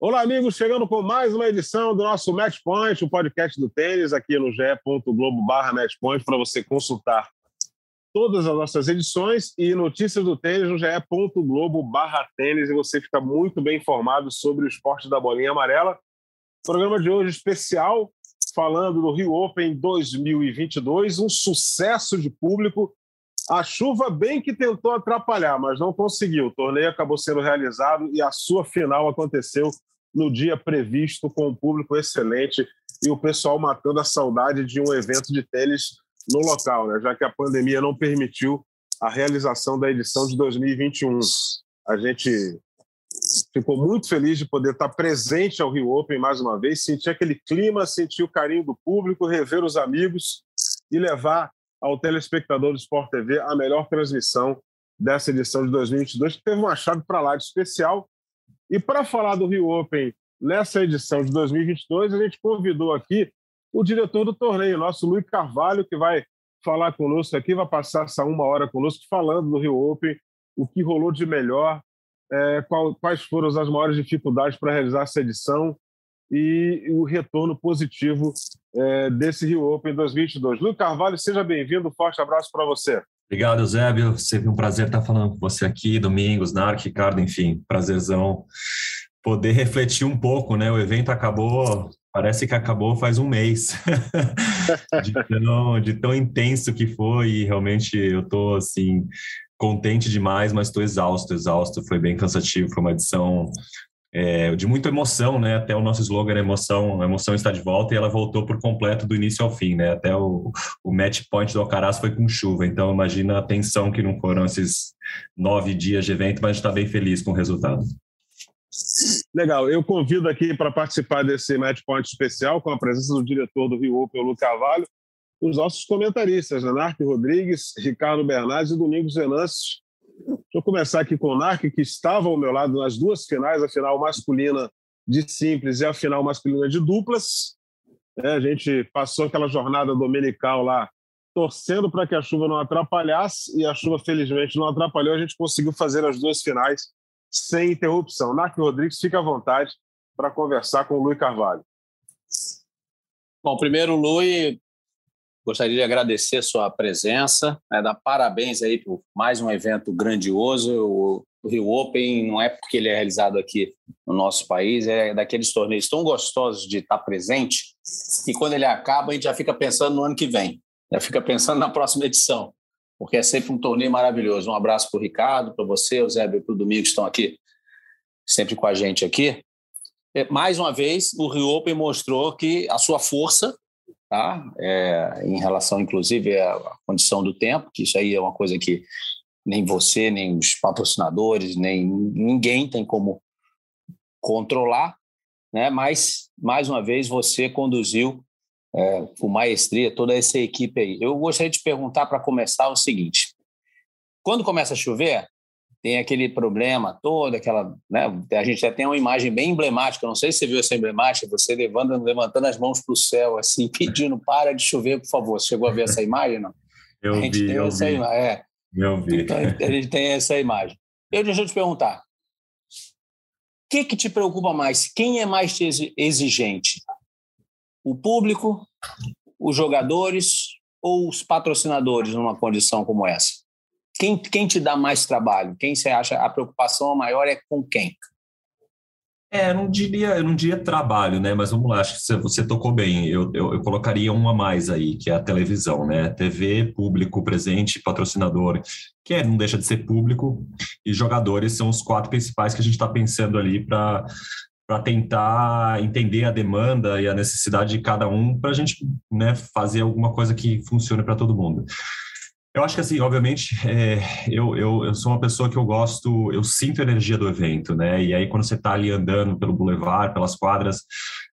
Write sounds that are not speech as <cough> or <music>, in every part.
Olá, amigos, chegando com mais uma edição do nosso Match Point, o podcast do tênis, aqui no ge.globo barra Matchpoint, para você consultar todas as nossas edições e notícias do tênis no ge.globo barra tênis, e você fica muito bem informado sobre o esporte da bolinha amarela. Programa de hoje especial, falando do Rio Open 2022, um sucesso de público. A chuva bem que tentou atrapalhar, mas não conseguiu. O torneio acabou sendo realizado e a sua final aconteceu no dia previsto, com um público excelente e o pessoal matando a saudade de um evento de tênis no local, né? já que a pandemia não permitiu a realização da edição de 2021. A gente ficou muito feliz de poder estar presente ao Rio Open mais uma vez, sentir aquele clima, sentir o carinho do público, rever os amigos e levar ao telespectador do Sport TV a melhor transmissão dessa edição de 2022, que teve uma chave para lá de especial. E para falar do Rio Open nessa edição de 2022, a gente convidou aqui o diretor do torneio, nosso Luiz Carvalho, que vai falar conosco aqui, vai passar essa uma hora conosco falando do Rio Open, o que rolou de melhor, é, qual, quais foram as maiores dificuldades para realizar essa edição e o retorno positivo é, desse Rio Open 2022. Luiz Carvalho, seja bem-vindo, forte abraço para você. Obrigado, Eusébio. Sempre um prazer estar falando com você aqui, Domingos, Narc, Ricardo, enfim, prazerzão poder refletir um pouco, né? O evento acabou, parece que acabou faz um mês, <laughs> de, tão, de tão intenso que foi, e realmente eu estou assim contente demais, mas estou exausto, exausto. Foi bem cansativo, foi uma edição é, de muita emoção, né? Até o nosso slogan é emoção, emoção está de volta e ela voltou por completo do início ao fim, né? Até o, o match point do Alcaraz foi com chuva, então imagina a tensão que não foram esses nove dias de evento, mas está bem feliz com o resultado. Legal, eu convido aqui para participar desse match point especial com a presença do diretor do Rio Open, Lu Carvalho, os nossos comentaristas, Anarque Rodrigues, Ricardo Bernardes e Domingos Venâncio Deixa eu começar aqui com o Narc, que estava ao meu lado nas duas finais, a final masculina de simples e a final masculina de duplas. É, a gente passou aquela jornada dominical lá torcendo para que a chuva não atrapalhasse e a chuva felizmente não atrapalhou. A gente conseguiu fazer as duas finais sem interrupção. Narc Rodrigues, fica à vontade para conversar com o Luiz Carvalho. Bom, primeiro, Luiz, Gostaria de agradecer a sua presença, né, dar parabéns aí por mais um evento grandioso. O, Rio Open não é porque ele é realizado aqui no nosso país, é daqueles torneios tão gostosos de estar presente que quando ele acaba a gente já fica pensando no ano que vem, já fica pensando <laughs> na próxima edição, porque é sempre um torneio maravilhoso. Um abraço para o Ricardo, para você, o Zé e para o Domingos que estão aqui sempre com a gente aqui. É, mais uma vez, o Rio Open mostrou que a sua força tá? É, em relação, inclusive, à condição do tempo, que isso aí é uma coisa que nem você, nem os patrocinadores, nem ninguém tem como controlar, né? Mas mais uma vez você conduziu é, com maestria toda essa equipe aí. Eu gostaria de perguntar para começar o seguinte: quando começa a chover, tem aquele problema todo, aquela, né? A gente já tem uma imagem bem emblemática. Não sei se você viu essa emblemática, você levando, levantando as mãos para o céu, assim, <laughs> pedindo para de chover, por favor. Você chegou a ver essa imagem, não? Eu a gente vi, tem eu essa vi. Imagem. É. Eu vi. Então, a gente tem essa imagem. Eu deixa eu te perguntar. O que, que te preocupa mais? Quem é mais exigente? O público, os jogadores ou os patrocinadores numa condição como essa? Quem, quem te dá mais trabalho? Quem você acha a preocupação maior é com quem? É, eu não diria, eu não diria trabalho, né? Mas vamos lá, acho que você, tocou bem. Eu, eu, eu, colocaria um a mais aí, que é a televisão, né? TV, público presente, patrocinador, que é, não deixa de ser público, e jogadores são os quatro principais que a gente está pensando ali para para tentar entender a demanda e a necessidade de cada um para a gente né, fazer alguma coisa que funcione para todo mundo. Eu acho que, assim, obviamente, é, eu, eu, eu sou uma pessoa que eu gosto, eu sinto a energia do evento, né? E aí, quando você está ali andando pelo boulevard, pelas quadras,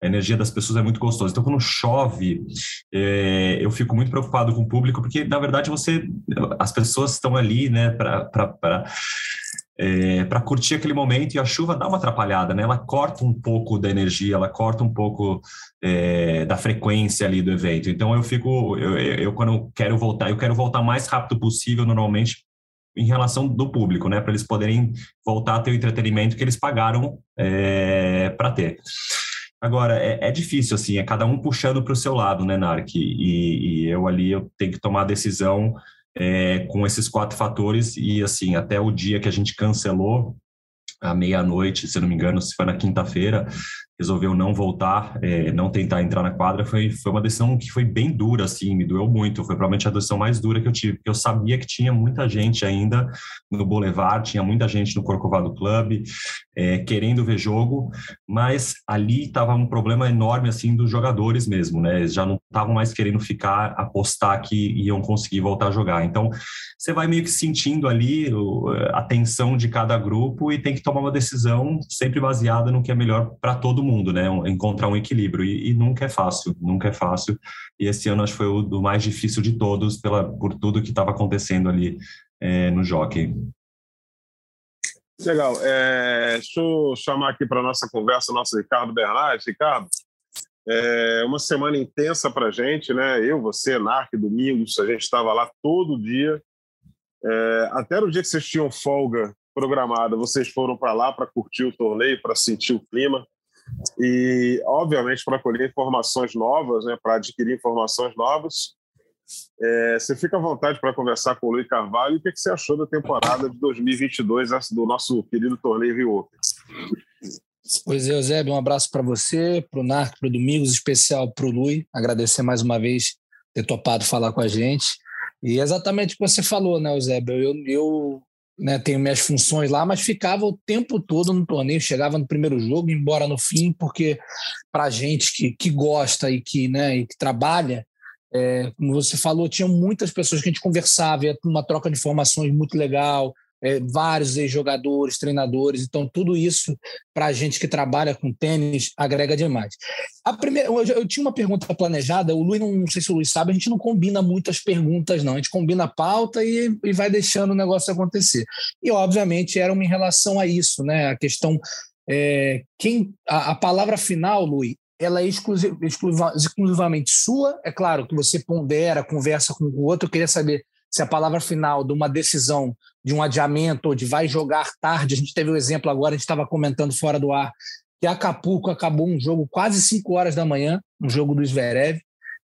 a energia das pessoas é muito gostosa. Então, quando chove, é, eu fico muito preocupado com o público, porque, na verdade, você, as pessoas estão ali, né, para é, para curtir aquele momento e a chuva dá uma atrapalhada, né? Ela corta um pouco da energia, ela corta um pouco é, da frequência ali do evento. Então eu fico, eu, eu quando quero voltar, eu quero voltar mais rápido possível, normalmente em relação do público, né? Para eles poderem voltar a ter o entretenimento que eles pagaram é, para ter. Agora, é, é, difícil, assim, é cada um puxando para o seu lado, né, Narc? E, e, eu ali eu tenho que tomar a decisão é, com esses quatro fatores e assim até o dia que a gente cancelou à meia-noite, se não me engano, se foi na quinta-feira, resolveu não voltar, é, não tentar entrar na quadra, foi, foi uma decisão que foi bem dura, assim, me doeu muito. Foi provavelmente a decisão mais dura que eu tive, porque eu sabia que tinha muita gente ainda no Boulevard, tinha muita gente no Corcovado Club, é, querendo ver jogo, mas ali estava um problema enorme, assim, dos jogadores mesmo, né? Eles já não estavam mais querendo ficar, apostar que iam conseguir voltar a jogar. Então, você vai meio que sentindo ali a tensão de cada grupo e tem que tomar uma decisão sempre baseada no que é melhor para todo mundo né? Encontrar um equilíbrio. E, e, nunca é fácil, nunca é fácil. E esse ano acho que foi o do mais difícil de todos, pela, por tudo que estava acontecendo ali é, no jockey. Legal. É, deixa eu chamar aqui para nossa conversa nosso Ricardo Bernardes. Ricardo, é uma semana intensa para a gente, né? Eu, você, Narc, Domingos, a gente estava lá todo dia. É, até no dia que vocês tinham folga programada, vocês foram para lá para curtir o torneio, para sentir o clima e, obviamente, para colher informações novas, né, para adquirir informações novas. É, você fica à vontade para conversar com o Luiz Carvalho. O que, você achou da temporada de 2022 do nosso querido torneio Rio Open? Pois é, Eusébio, um abraço para você, para o Narco, para o Domingos, especial para o Lui. Agradecer mais uma vez ter topado falar com a gente. E exatamente o que você falou, né, Eusébio? Eu, eu né, tenho minhas funções lá, mas ficava o tempo todo no torneio, chegava no primeiro jogo, embora no fim, porque para gente que, que gosta e que, né, e que trabalha, é, como você falou, tinha muitas pessoas que a gente conversava, uma troca de informações muito legal, é, vários ex-jogadores, treinadores, então tudo isso para a gente que trabalha com tênis agrega demais. A primeira, eu, eu, tinha uma pergunta planejada, o Luiz, não, não sei se o Luiz sabe, a gente não combina muitas perguntas, não, a gente combina a pauta e, e vai deixando o negócio acontecer. E, obviamente, era uma em relação a isso, né? A questão. É, quem a, a palavra final, Luiz, ela é exclusiv, exclusiva, exclusivamente sua. É claro que você pondera, conversa com o outro. Eu queria saber se a palavra final de uma decisão de um adiamento ou de vai jogar tarde, a gente teve o um exemplo agora, a gente estava comentando fora do ar, que Acapulco acabou um jogo quase 5 horas da manhã, um jogo do Zverev,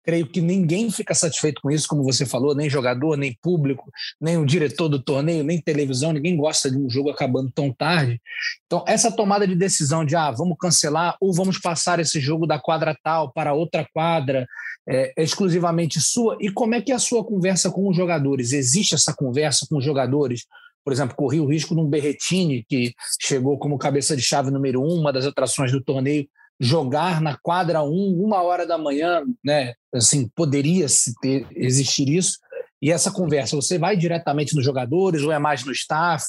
Creio que ninguém fica satisfeito com isso, como você falou, nem jogador, nem público, nem o diretor do torneio, nem televisão, ninguém gosta de um jogo acabando tão tarde. Então, essa tomada de decisão de ah, vamos cancelar ou vamos passar esse jogo da quadra tal para outra quadra é, é exclusivamente sua. E como é que é a sua conversa com os jogadores? Existe essa conversa com os jogadores? por exemplo, corri o risco de um Berretini, que chegou como cabeça de chave número um, uma das atrações do torneio, jogar na quadra 1, uma hora da manhã, né? Assim, poderia ter, existir isso. E essa conversa, você vai diretamente nos jogadores ou é mais no staff?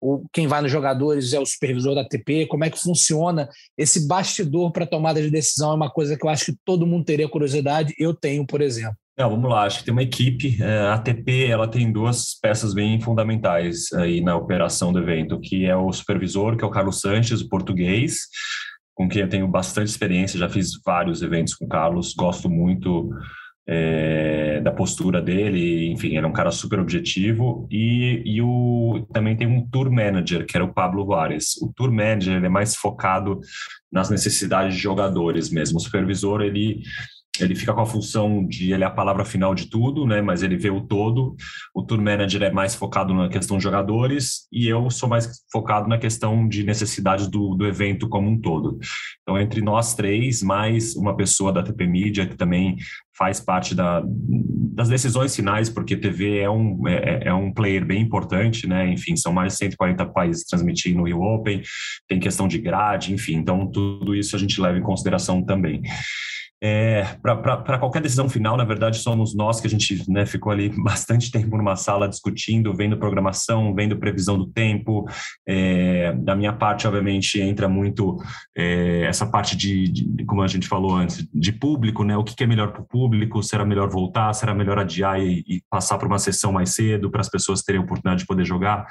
Ou quem vai nos jogadores é o supervisor da ATP? Como é que funciona esse bastidor para tomada de decisão? É uma coisa que eu acho que todo mundo teria curiosidade. Eu tenho, por exemplo. Não, vamos lá, acho que tem uma equipe. É, a ATP ela tem duas peças bem fundamentais aí na operação do evento, que é o supervisor, que é o Carlos Sanches, o português, com quem eu tenho bastante experiência, já fiz vários eventos com o Carlos, gosto muito é, da postura dele, enfim, ele é um cara super objetivo, e, e o, também tem um tour manager, que era o Pablo Vares. O tour manager ele é mais focado nas necessidades de jogadores mesmo, o supervisor ele ele fica com a função de ele é a palavra final de tudo, né? Mas ele vê o todo. O tour manager é mais focado na questão de jogadores e eu sou mais focado na questão de necessidades do, do evento como um todo. Então, entre nós três, mais uma pessoa da TP Media que também faz parte da, das decisões finais, porque TV é um, é, é, um player bem importante, né? Enfim, são mais de 140 países transmitindo Rio Open, tem questão de grade, enfim, então tudo isso a gente leva em consideração também. É, para qualquer decisão final, na verdade, somos nós que a gente né, ficou ali <laughs> bastante tempo numa sala discutindo, vendo programação, vendo previsão do tempo. É, da minha parte, obviamente, entra muito é, essa parte de, de, como a gente falou antes, de público, né? O que, é melhor para o público? Será melhor voltar? Será melhor adiar e, e passar para uma sessão mais cedo para as pessoas terem a oportunidade de poder jogar?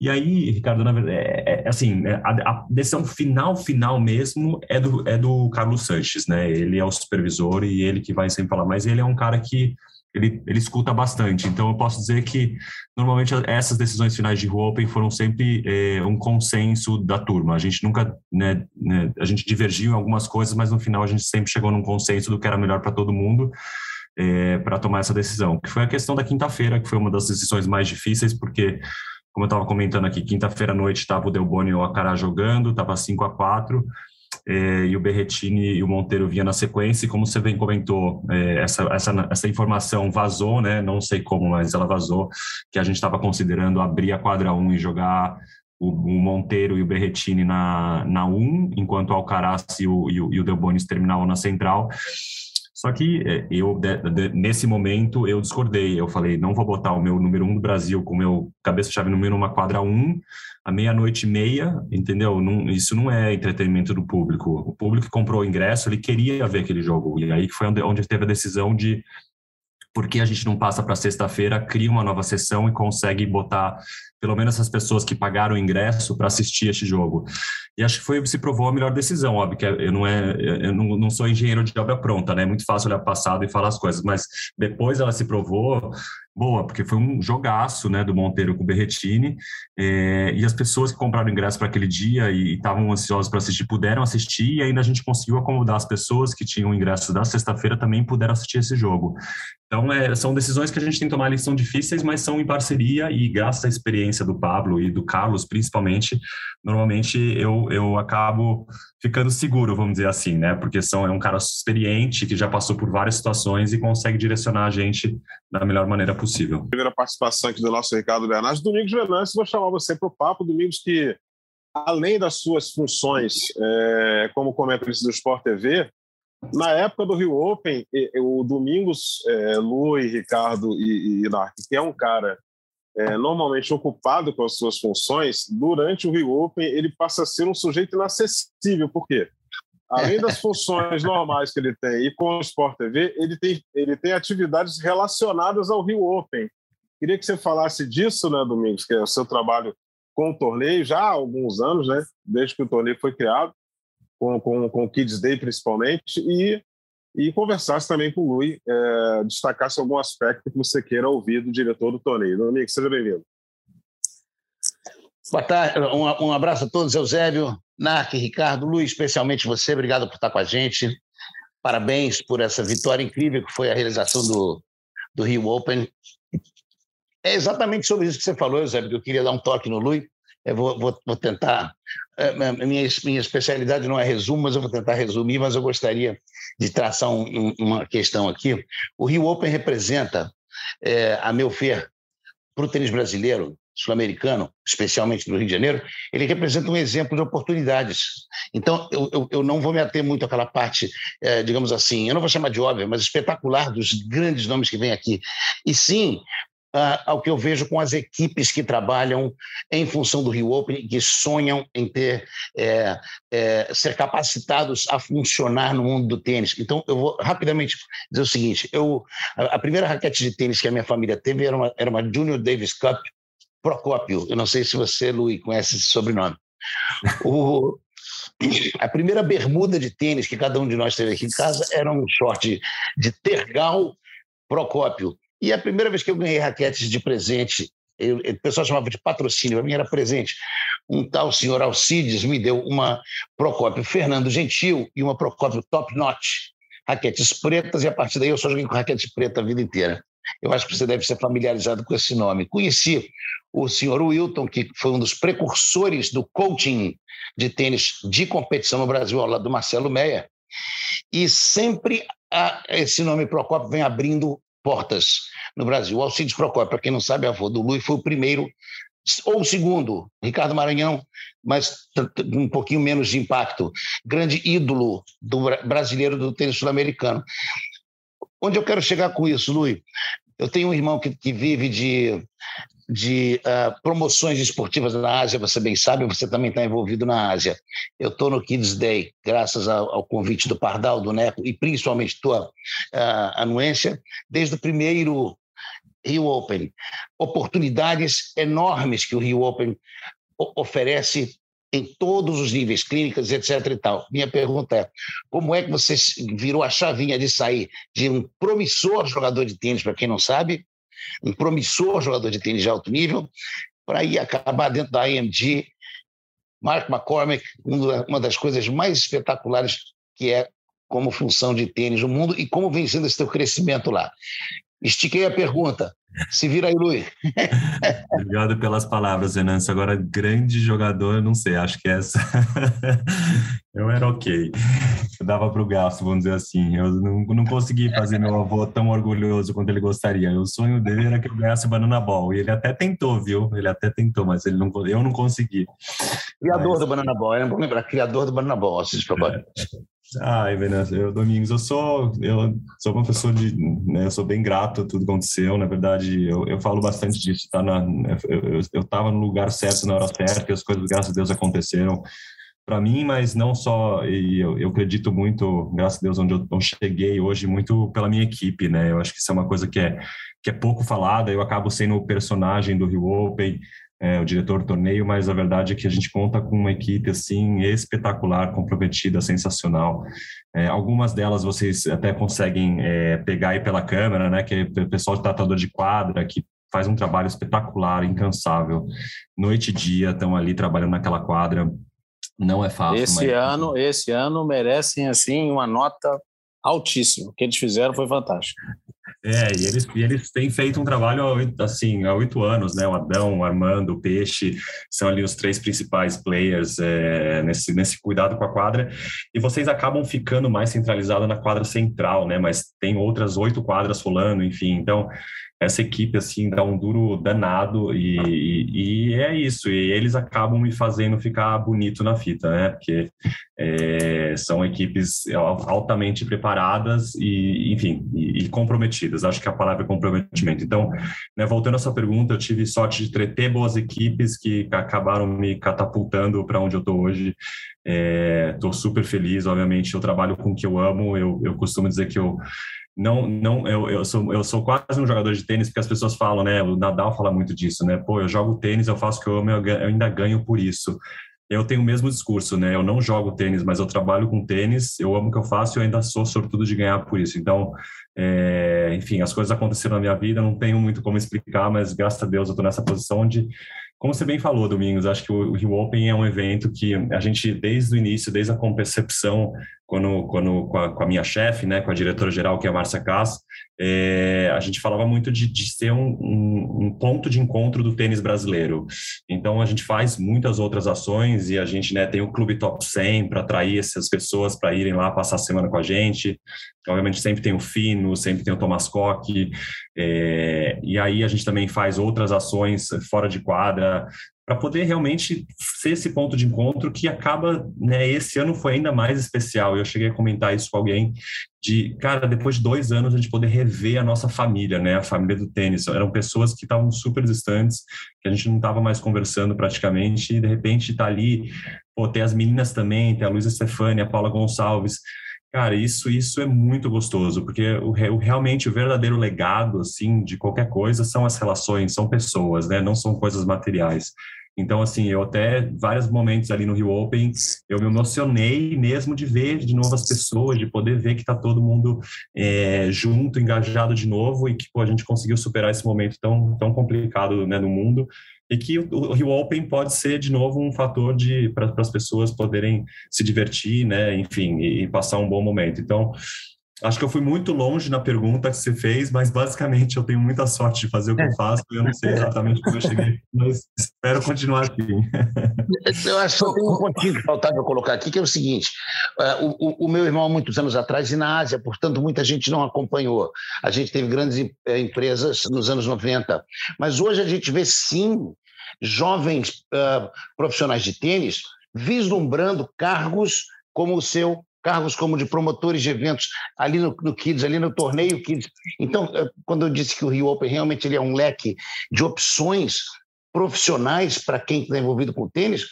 E aí, Ricardo, na verdade, é, é assim, é, a, a, decisão final, final mesmo é do, é do Carlos Sanches, né? Ele é o supervisor e ele que vai sempre falar, mas ele é um cara que ele, ele escuta bastante. Então, eu posso dizer que, normalmente, essas decisões finais de Open foram sempre é, um consenso da turma. A gente nunca, né, né, a gente divergiu em algumas coisas, mas no final a gente sempre chegou num consenso do que era melhor para todo mundo. É, para tomar essa decisão, que foi a questão da quinta-feira, que foi uma das decisões mais difíceis, porque como eu estava comentando aqui, quinta-feira à noite estava o Delboni e o Acará jogando, estava 5 a 4 é, e o Berretini e o Monteiro vinha na sequência, e como você bem comentou, é, essa, essa, essa informação vazou, né? Não sei como, mas ela vazou, que a gente estava considerando abrir a quadra 1 e jogar o, o, Monteiro e o Berretini na, na 1, enquanto o Alcaraz e o, e o, e o Delbonis terminavam na central. Só que é, eu, nesse momento, eu discordei. Eu falei, não vou botar o meu número um do Brasil com o meu cabeça-chave número uma quadra um, à meia-noite e meia, entendeu? Não, isso não é entretenimento do público. O público que comprou o ingresso, ele queria ver aquele jogo. E aí foi onde, onde teve a decisão de por que a gente não passa para sexta-feira, cria uma nova sessão e consegue botar pelo menos as pessoas que pagaram o ingresso para assistir este jogo. E acho que foi se provou a melhor decisão, óbvio que eu não é eu não, não sou engenheiro de obra pronta, né? É muito fácil olhar passado e falar as coisas, mas depois ela se provou boa, porque foi um jogaço, né, do Monteiro com o Berretini, é, e as pessoas que compraram ingresso para aquele dia e estavam ansiosas para assistir puderam assistir, e ainda a gente conseguiu acomodar as pessoas que tinham ingresso da sexta-feira também puderam assistir esse jogo. Então, é, são decisões que a gente tem que tomar, eles são difíceis, mas são em parceria e graças à experiência do Pablo e do Carlos, principalmente, normalmente eu, eu acabo ficando seguro, vamos dizer assim, né? Porque são, é um cara experiente que já passou por várias situações e consegue direcionar a gente da melhor maneira possível. Primeira participação aqui do nosso Ricardo Bernardes. Domingos Venâncio, vou chamar você para o papo. Domingos que, além das suas funções é, como comentarista do Sport TV, na época do Rio Open, o Domingos, é, Lu e Ricardo e, e Narc, que é um cara é, normalmente ocupado com as suas funções, durante o Rio Open ele passa a ser um sujeito inacessível. Por quê? Além das funções normais que ele tem e com o Sport TV, ele tem, ele tem atividades relacionadas ao Rio Open. Queria que você falasse disso, né, Domingos, que é o seu trabalho com o torneio já há alguns anos, né, desde que o torneio foi criado com, com, com o Kids Day principalmente, e, e conversasse também com o Lui, é, destacasse algum aspecto que você queira ouvir do diretor do torneio. Domingos, seja bem-vindo. Boa tarde, um, um, abraço a todos, Eusébio, Narc, Ricardo, Luiz, especialmente você, obrigado por estar com a gente. Parabéns por essa vitória incrível que foi a realização do, do Rio Open. É exatamente sobre isso que você falou, Eusébio, que eu queria dar um toque no Luiz. Eu vou, vou, vou tentar. É, minha, minha especialidade não é resumo, mas eu vou tentar resumir. Mas eu gostaria de traçar um, uma questão aqui. O Rio Open representa, é, a meu ver, para o tênis brasileiro, sul-americano, especialmente do Rio de Janeiro, ele representa um exemplo de oportunidades. Então, eu, eu, eu não vou me ater muito àquela parte, é, digamos assim, eu não vou chamar de óbvia, mas espetacular dos grandes nomes que vêm aqui. E sim, ao que eu vejo com as equipes que trabalham em função do Rio Open, que sonham em ter é, é, ser capacitados a funcionar no mundo do tênis. Então, eu vou rapidamente dizer o seguinte: eu, a, a primeira raquete de tênis que a minha família teve era uma, era uma Junior Davis Cup Procópio. Eu não sei se você, Luiz, conhece esse sobrenome. O, a primeira bermuda de tênis que cada um de nós teve aqui em casa era um short de tergal Procópio. E a primeira vez que eu ganhei raquetes de presente, eu, o pessoal chamava de patrocínio, para mim era presente. Um tal senhor Alcides me deu uma Procópio Fernando Gentil e uma Procópio Top Notch, raquetes pretas, e a partir daí eu só joguei com raquetes preta a vida inteira. Eu acho que você deve ser familiarizado com esse nome. Conheci o senhor Wilton, que foi um dos precursores do coaching de tênis de competição no Brasil, ao lado do Marcelo Meia, e sempre a, esse nome Procópio vem abrindo portas no Brasil. O Alcides Procópio, para quem não sabe, avô do Lui, foi o primeiro ou o segundo, Ricardo Maranhão, mas um pouquinho menos de impacto, grande ídolo do brasileiro do tênis sul-americano. Onde eu quero chegar com isso, Luiz? Eu tenho um irmão que, que vive de, de uh, promoções esportivas na Ásia, você bem sabe, você também está envolvido na Ásia. Eu estou no Kids Day, graças ao, ao, convite do Pardal, do Neco, e principalmente tua uh, anuência, desde o primeiro Rio Open. Oportunidades enormes que o Rio Open oferece em todos os níveis, clínicas, etc. e tal. Minha pergunta é: como é que você virou a chavinha de sair de um promissor jogador de tênis, para quem não sabe, um promissor jogador de tênis de alto nível, para ir acabar dentro da IMG? Mark McCormick, uma das coisas mais espetaculares que é como função de tênis no mundo e como vem sendo esse teu crescimento lá. Estiquei a pergunta. Se vira aí, Luiz. <laughs> Obrigado pelas palavras, Venâncio. Agora, grande jogador, não sei, acho que essa. <laughs> eu era ok. Eu dava para o gasto, vamos dizer assim. Eu não, não consegui fazer meu avô tão orgulhoso quanto ele gostaria. O sonho dele era que eu ganhasse Banana Ball. E ele até tentou, viu? Ele até tentou, mas ele não, eu não consegui. Criador mas... do Banana Ball, é bom lembrar, criador do Banana Ball, assiste para <laughs> Ai, Venâncio, eu, Domingos, eu sou, eu sou uma pessoa de, né, eu sou bem grato a tudo que aconteceu, na verdade, eu, eu falo bastante disso, tá? Na, eu, eu tava no lugar certo na hora certa e as coisas, graças a Deus, aconteceram para mim, mas não só, e eu, eu acredito muito, graças a Deus, onde eu, eu cheguei hoje, muito pela minha equipe, né, eu acho que isso é uma coisa que é, que é pouco falada, eu acabo sendo o personagem do Rio Open, é, o diretor do torneio, mas a verdade é que a gente conta com uma equipe assim espetacular, comprometida, sensacional. É, algumas delas vocês até conseguem é, pegar aí pela câmera, né? Que é o pessoal de tratador de quadra que faz um trabalho espetacular, incansável, noite e dia estão ali trabalhando naquela quadra. Não é fácil. Esse mas... ano, esse ano merecem assim uma nota altíssima. O que eles fizeram foi fantástico. É, e eles, e eles têm feito um trabalho assim há oito anos, né? O Adão, o Armando, o Peixe são ali os três principais players é, nesse, nesse cuidado com a quadra. E vocês acabam ficando mais centralizados na quadra central, né? Mas tem outras oito quadras rolando, enfim. Então, essa equipe assim dá um duro danado e, e, e, é isso. E eles acabam me fazendo ficar bonito na fita, né? Porque é, são equipes altamente preparadas e, enfim, e, e, comprometidas. Acho que a palavra é comprometimento. Então, né, voltando à sua pergunta, eu tive sorte de ter boas equipes que acabaram me catapultando para onde eu estou hoje. Estou é, super feliz, obviamente. Eu trabalho com o que eu amo. Eu, eu costumo dizer que eu não, não, eu, eu, sou, eu sou quase um jogador de tênis, porque as pessoas falam, né? O Nadal fala muito disso, né? Pô, eu jogo tênis, eu faço o que eu amo, eu, eu ainda ganho por isso. Eu tenho o mesmo discurso, né? Eu não jogo tênis, mas eu trabalho com tênis, eu amo o que eu faço e eu ainda sou sortudo de ganhar por isso. Então, é, enfim, as coisas aconteceram na minha vida, não tenho muito como explicar, mas graças a Deus eu estou nessa posição onde como você bem falou, Domingos, acho que o Rio Open é um evento que a gente, desde o início, desde a concepção, quando, quando com, a, com a minha chefe, né, com a diretora-geral, que é a Márcia Cass, é, a gente falava muito de, de ser um, um, um, ponto de encontro do tênis brasileiro. Então, a gente faz muitas outras ações e a gente né, tem o Clube Top 100 para atrair essas pessoas para irem lá passar a semana com a gente. Obviamente, sempre tem o Fino, sempre tem o Thomas Koch, é, e aí a gente também faz outras ações fora de quadra, para poder realmente ser esse ponto de encontro que acaba, né, esse ano foi ainda mais especial. Eu cheguei a comentar isso com alguém de, cara, depois de dois anos a gente poder rever a nossa família, né, a família do tênis. Eram pessoas que estavam super distantes, que a gente não estava mais conversando praticamente, e de repente está ali, pô, tem as meninas também, tem a Luísa Stefani, a Paula Gonçalves, Cara, isso, isso é muito gostoso, porque o, o, realmente o verdadeiro legado, assim, de qualquer coisa são as relações, são pessoas, né? Não são coisas materiais. Então, assim, eu até, vários momentos ali no Rio Open, eu me emocionei mesmo de ver de novo as pessoas, de poder ver que está todo mundo é, junto, engajado de novo e que pô, a gente conseguiu superar esse momento tão, tão complicado né, no mundo e que o, Rio Open pode ser de novo um fator de para as pessoas poderem se divertir, né, enfim, e, e, passar um bom momento. Então, acho que eu fui muito longe na pergunta que você fez, mas basicamente eu tenho muita sorte de fazer o que eu faço. Eu não sei exatamente como eu cheguei, mas espero continuar assim. Eu acho que tem um pontinho que faltava eu colocar aqui, que é o seguinte: uh, o, o, meu irmão, há muitos anos atrás, e na Ásia, portanto, muita gente não acompanhou. A gente teve grandes empresas nos anos 90, mas hoje a gente vê sim jovens uh, profissionais de tênis vislumbrando cargos como o seu, cargos como de promotores de eventos ali no, no Kids, ali no torneio Kids. Então, quando eu disse que o Rio Open realmente ele é um leque de opções profissionais para quem está envolvido com tênis,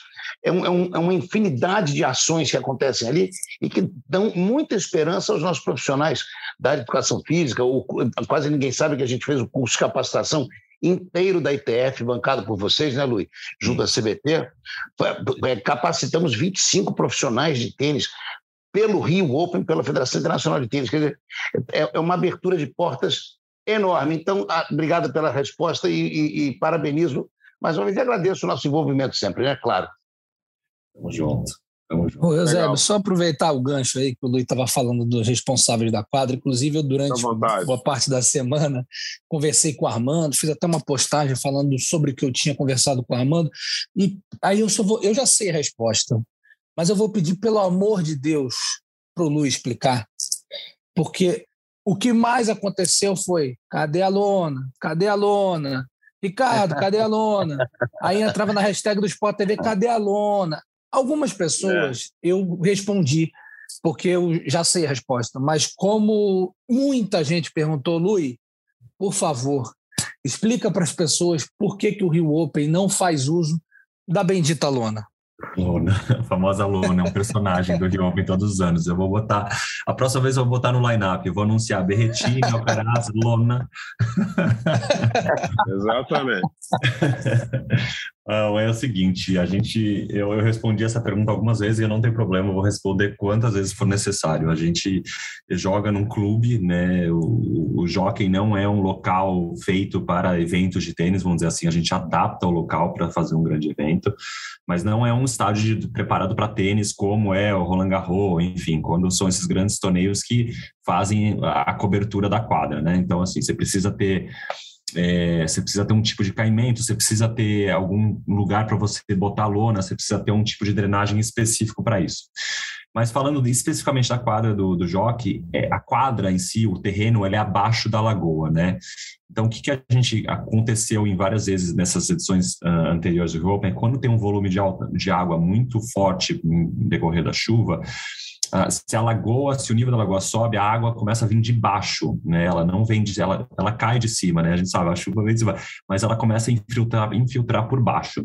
é, um, é, um, é, uma infinidade de ações que acontecem ali e que dão muita esperança aos nossos profissionais da educação física. Ou, quase ninguém sabe que a gente fez o curso de capacitação inteiro da ITF, bancado por vocês, né, Luiz? Junto à CBT. Capacitamos 25 profissionais de tênis pelo Rio Open, pela Federação Internacional de Tênis. Quer dizer, é, é uma abertura de portas enorme. Então, ah, obrigado pela resposta e, e, e parabenizo mais uma vez agradeço o nosso envolvimento sempre, né? Claro. Tamo junto. Tamo junto. Ô, Eusébio, só aproveitar o gancho aí que o Luiz estava falando dos responsáveis da quadra. Inclusive, eu, durante boa parte da semana, conversei com o Armando, fiz até uma postagem falando sobre o que eu tinha conversado com o Armando. E aí eu, só vou, eu já sei a resposta, mas eu vou pedir, pelo amor de Deus, para o Luiz explicar. Porque o que mais aconteceu foi: cadê a lona? Cadê a lona? Ricardo, cadê a lona? Aí entrava na hashtag do Sport TV, cadê a lona? Algumas pessoas é. eu respondi, porque eu já sei a resposta, mas como muita gente perguntou, Lui, por favor, explica para as pessoas por que, que o Rio Open não faz uso da bendita lona. Luna, <laughs> a famosa Luna, é um personagem do Rio Open todos os anos. Eu vou botar, a próxima vez eu vou botar no line-up, eu vou anunciar Berretini, Alcaraz, Lona. <laughs> Exatamente. <laughs> é o seguinte, a gente, eu, eu, respondi essa pergunta algumas vezes e eu não tenho problema, vou responder quantas vezes for necessário. A gente joga num clube, né? O, o jockey não é um local feito para eventos de tênis, vamos dizer assim, a gente adapta o local para fazer um grande evento, mas não é um estádio de, preparado para tênis como é o Roland Garros, enfim, quando são esses grandes torneios que fazem a, a cobertura da quadra, né? Então, assim, você precisa ter é, você precisa ter um tipo de caimento, você precisa ter algum lugar para você botar lona, você precisa ter um tipo de drenagem específico para isso. Mas falando especificamente da quadra do, do jockey, é, a quadra em si, o terreno, ele é abaixo da lagoa, né? Então, o que, que a gente aconteceu em várias vezes nessas edições uh, anteriores do Open é quando tem um volume de, alta, de água muito forte no decorrer da chuva, se a lagoa, se o nível da lagoa sobe, a água começa a vir de baixo, né? Ela não vem de, ela, ela cai de cima, né? A gente sabe, a chuva vem de cima, mas ela começa a infiltrar, infiltrar por baixo.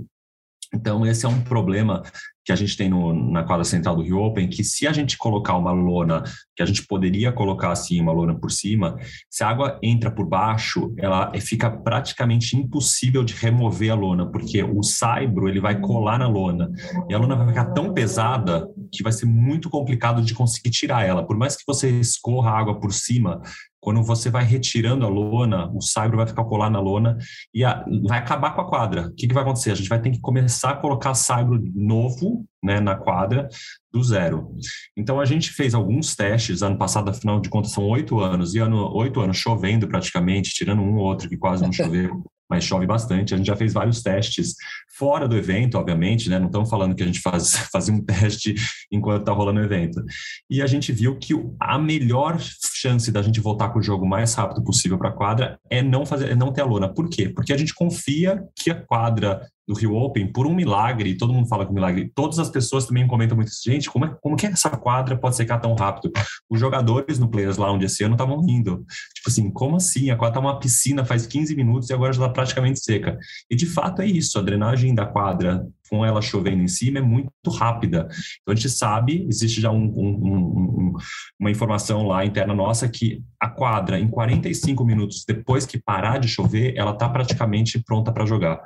Então, esse é um problema que a gente tem no, na quadra central do Rio Open, que se a gente colocar uma lona, que a gente poderia colocar assim uma lona por cima, se a água entra por baixo, ela fica praticamente impossível de remover a lona, porque o saibro ele vai colar na lona e a lona vai ficar tão pesada que vai ser muito complicado de conseguir tirar ela. Por mais que você escorra a água por cima, quando você vai retirando a lona, o saibro vai ficar colar na lona e a, vai acabar com a quadra. O que, que, vai acontecer? A gente vai ter que começar a colocar saibro novo né, na quadra do zero. Então a gente fez alguns testes ano passado, afinal de contas são oito anos e ano oito anos chovendo praticamente, tirando um ou outro que quase não <laughs> choveu mas chove bastante. A gente já fez vários testes fora do evento, obviamente, né? Não estamos falando que a gente faz, <laughs> faz um teste enquanto está rolando o evento. E a gente viu que a melhor chance da gente voltar com o jogo mais rápido possível para a quadra é não fazer, é não ter a lona. Por quê? Porque a gente confia que a quadra do Rio Open, por um milagre, todo mundo fala que é milagre, todas as pessoas também comentam muito isso. Gente, como, é, como que essa quadra pode secar tão rápido? Os jogadores no Players Lounge esse ano estavam rindo. Tipo assim, como assim? A quadra tá uma piscina faz 15 minutos e agora já está praticamente seca. E de fato é isso, a drenagem da quadra com ela chovendo em cima é muito rápida. Então a gente sabe, existe já um, um, um, uma informação lá interna nossa que a quadra, em 45 minutos depois que parar de chover, ela está praticamente pronta para jogar.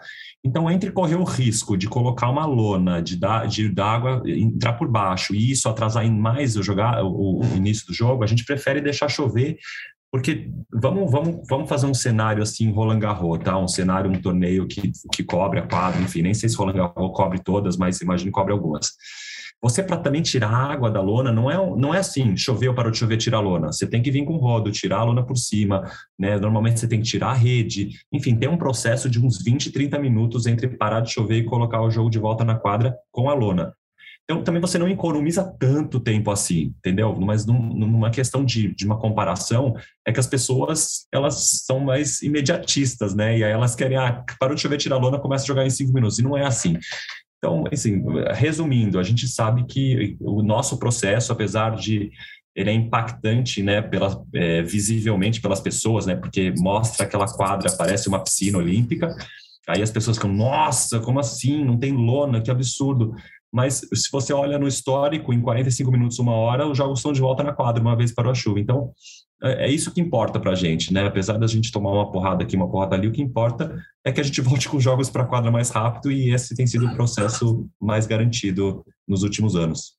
Então, entre correr o risco de colocar uma lona, de dar, de dar água, entrar por baixo e isso atrasar mais o, jogar, o, o início do jogo, a gente prefere deixar chover porque vamos, vamos, vamos fazer um cenário assim, Roland Garros, tá? Um cenário, um torneio que, que cobre a quadra, enfim, nem sei se Roland Garros cobre todas, mas imagino que cobre algumas. Você, para também tirar a água da lona, não é, não é assim, choveu, parou de chover, tira a lona. Você tem que vir com rodo, tirar a lona por cima, né? Normalmente você tem que tirar a rede. Enfim, tem um processo de uns 20, 30 minutos entre parar de chover e colocar o jogo de volta na quadra com a lona. Então, também você não economiza tanto tempo assim, entendeu? Mas num, numa questão de, de uma comparação, é que as pessoas, elas são mais imediatistas, né? E aí elas querem, ah, parou de chover, tira a lona, começa a jogar em cinco minutos. E não é assim. Então, assim, resumindo, a gente sabe que o nosso processo, apesar de ele é impactante, né, pela, é, visivelmente pelas pessoas, né, porque mostra aquela quadra, parece uma piscina olímpica, aí as pessoas ficam, nossa, como assim, não tem lona, que absurdo, mas se você olha no histórico, em 45 minutos, uma hora, os jogos estão de volta na quadra, uma vez para a chuva, então é, é isso que importa para a gente, né, apesar da gente tomar uma porrada aqui, uma porrada ali, o que importa é que a gente <laughs> volte com jogos para a quadra mais rápido e esse tem sido o processo mais garantido nos últimos anos.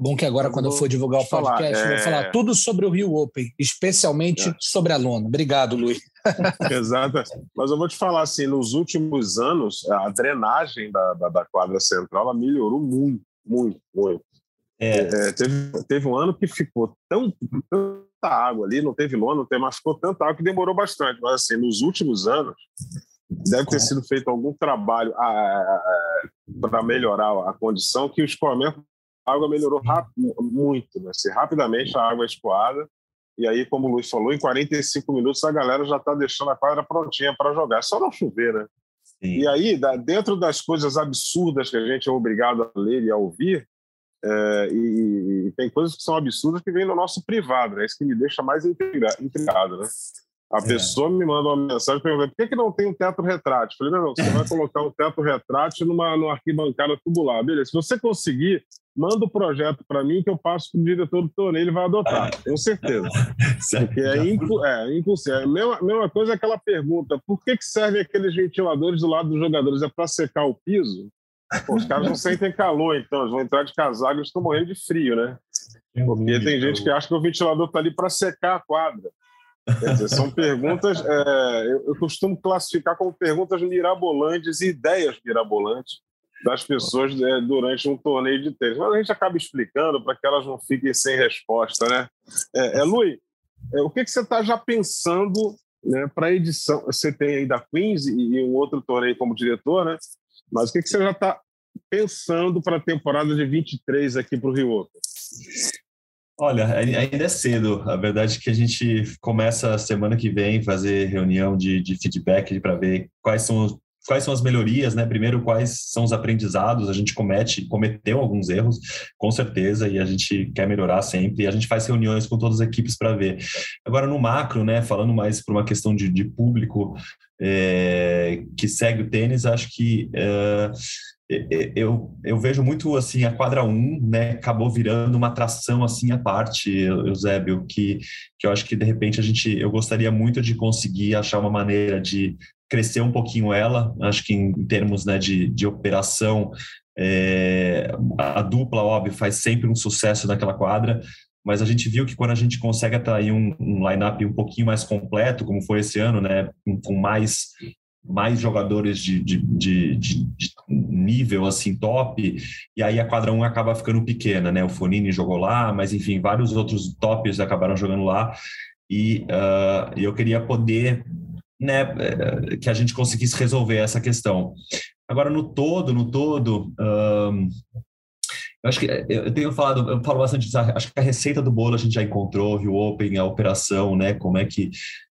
Bom que agora, quando eu for divulgar o podcast, falar, eu vou falar é. tudo sobre o Rio Open, especialmente é. sobre a lona. Obrigado, Luiz. <laughs> Exato. Mas eu vou te falar assim, nos últimos anos, a drenagem da, da, da quadra central melhorou muito, muito, muito. É. É, teve, teve um ano que ficou tão, tanta água ali, não teve lona, não teve, mas ficou tanta água que demorou bastante. Mas assim, nos últimos anos, deve ter sido feito algum trabalho para melhorar a condição que o escoamento a água melhorou rápido, muito, né? Assim, rapidamente a água é escoada. E aí, como o Luiz falou, em 45 minutos a galera já está deixando a quadra prontinha para jogar. É só não chover, né? Sim. E aí, dentro das coisas absurdas que a gente é obrigado a ler e a ouvir, é, e, e, tem coisas que são absurdas que vêm no nosso privado, né? Isso que me deixa mais intrigado, né? A é. pessoa me manda uma mensagem perguntando por que, que não tem um teto retrátil? Eu falei, não, não, você vai colocar um teto retrátil numa, numa arquibancada tubular. Beleza, se você conseguir, manda o projeto para mim que eu passo para o diretor do torneio, ele vai adotar, tenho certeza. <laughs> Porque é, impo é impossível. A mesma, mesma coisa é aquela pergunta, por que, que servem aqueles ventiladores do lado dos jogadores? É para secar o piso? Pô, os caras não <laughs> sentem calor, então, eles vão entrar de casaco, eles estão morrendo de frio, né? Porque tem gente que acha que o ventilador está ali para secar a quadra. Quer dizer, são perguntas, é, eu, eu, costumo classificar como perguntas mirabolantes e ideias mirabolantes das pessoas é, durante um torneio de tênis. Mas a gente acaba explicando para que elas não fiquem sem resposta, né? É, é Lui, é, o que, que você está já pensando né, para a edição? Você tem aí da Queens e, e, um outro torneio como diretor, né? Mas o que, que você já está pensando para a temporada de 23 aqui para o Rio Open? Olha, ainda é cedo. A verdade é que a gente começa a semana que vem fazer reunião de, de feedback para ver quais são, quais são as melhorias, né? Primeiro, quais são os aprendizados. A gente comete, cometeu alguns erros, com certeza, e a gente quer melhorar sempre. E a gente faz reuniões com todas as equipes para ver. Agora, no macro, né? Falando mais por uma questão de, de público é, que segue o tênis, acho que. É, eu, eu vejo muito assim a quadra 1, né, acabou virando uma atração assim à parte, Eusébio, que, que eu acho que de repente a gente eu gostaria muito de conseguir achar uma maneira de crescer um pouquinho ela, acho que em, termos né, de, de operação é, a dupla, óbvio, faz sempre um sucesso naquela quadra, mas a gente viu que quando a gente consegue atrair um, um line-up um pouquinho mais completo, como foi esse ano, né, com, com mais mais jogadores de, de, de, de, nível assim top, e aí a quadra 1 acaba ficando pequena, né? O Fonini jogou lá, mas enfim, vários outros tops acabaram jogando lá, e uh, eu queria poder né, eh, que a gente conseguisse resolver essa questão. Agora, no todo, no todo, um, eu acho que eu tenho falado, eu falo bastante acho que a receita do bolo a gente já encontrou, o Open, a operação, né, como é que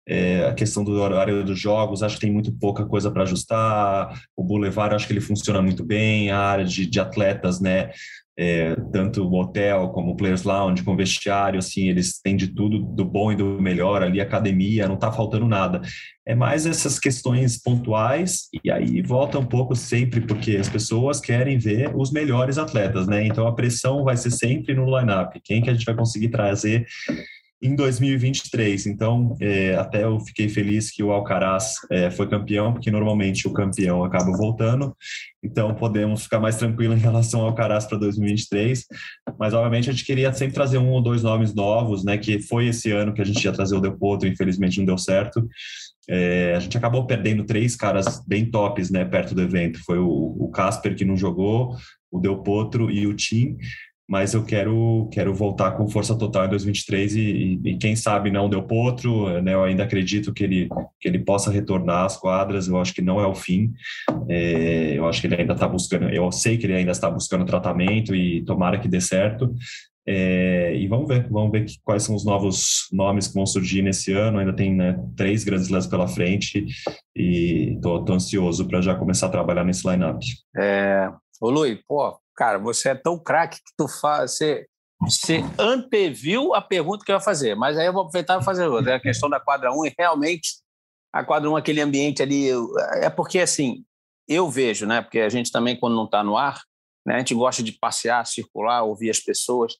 é, a questão do horário dos jogos, acho que tem muito pouca coisa para ajustar. O Boulevard, acho que ele funciona muito bem. A área de, de atletas, né? É, tanto o hotel como o Players Lounge, com vestiário, assim, eles têm de tudo, do bom e do melhor ali, academia, não está faltando nada. É mais essas questões pontuais, e aí volta um pouco sempre, porque as pessoas querem ver os melhores atletas, né? Então a pressão vai ser sempre no line-up. Quem que a gente vai conseguir trazer em 2023. Então, é, até eu fiquei feliz que o Alcaraz é, foi campeão, porque normalmente o campeão acaba voltando. Então, podemos ficar mais tranquilo em relação ao Alcaraz para 2023. Mas, obviamente, a gente queria sempre trazer um ou dois nomes novos, né? Que foi esse ano que a gente ia trazer o Del Potro, infelizmente não deu certo. É, a gente acabou perdendo três caras bem tops, né? Perto do evento. Foi o, o Casper que não jogou, o Del Potro e o Tim. Mas eu quero quero voltar com força total em 2023 e, e, e quem sabe não deu potro, né? Eu ainda acredito que ele que ele possa retornar às quadras. Eu acho que não é o fim. É, eu acho que ele ainda está buscando. Eu sei que ele ainda está buscando tratamento e tomara que dê certo. É, e vamos ver, vamos ver que, quais são os novos nomes que vão surgir nesse ano. Ainda tem né, três grandes lãs pela frente e estou ansioso para já começar a trabalhar nesse lineup. É, ô Luiz, pô, cara, você é tão craque que tu faz, você, você anteviu a pergunta que eu ia fazer, mas aí eu vou aproveitar e fazer outra. É a questão da quadra 1 e realmente a quadra 1, aquele ambiente ali, é porque assim, eu vejo, né? Porque a gente também, quando não está no ar, né, a gente gosta de passear, circular, ouvir as pessoas.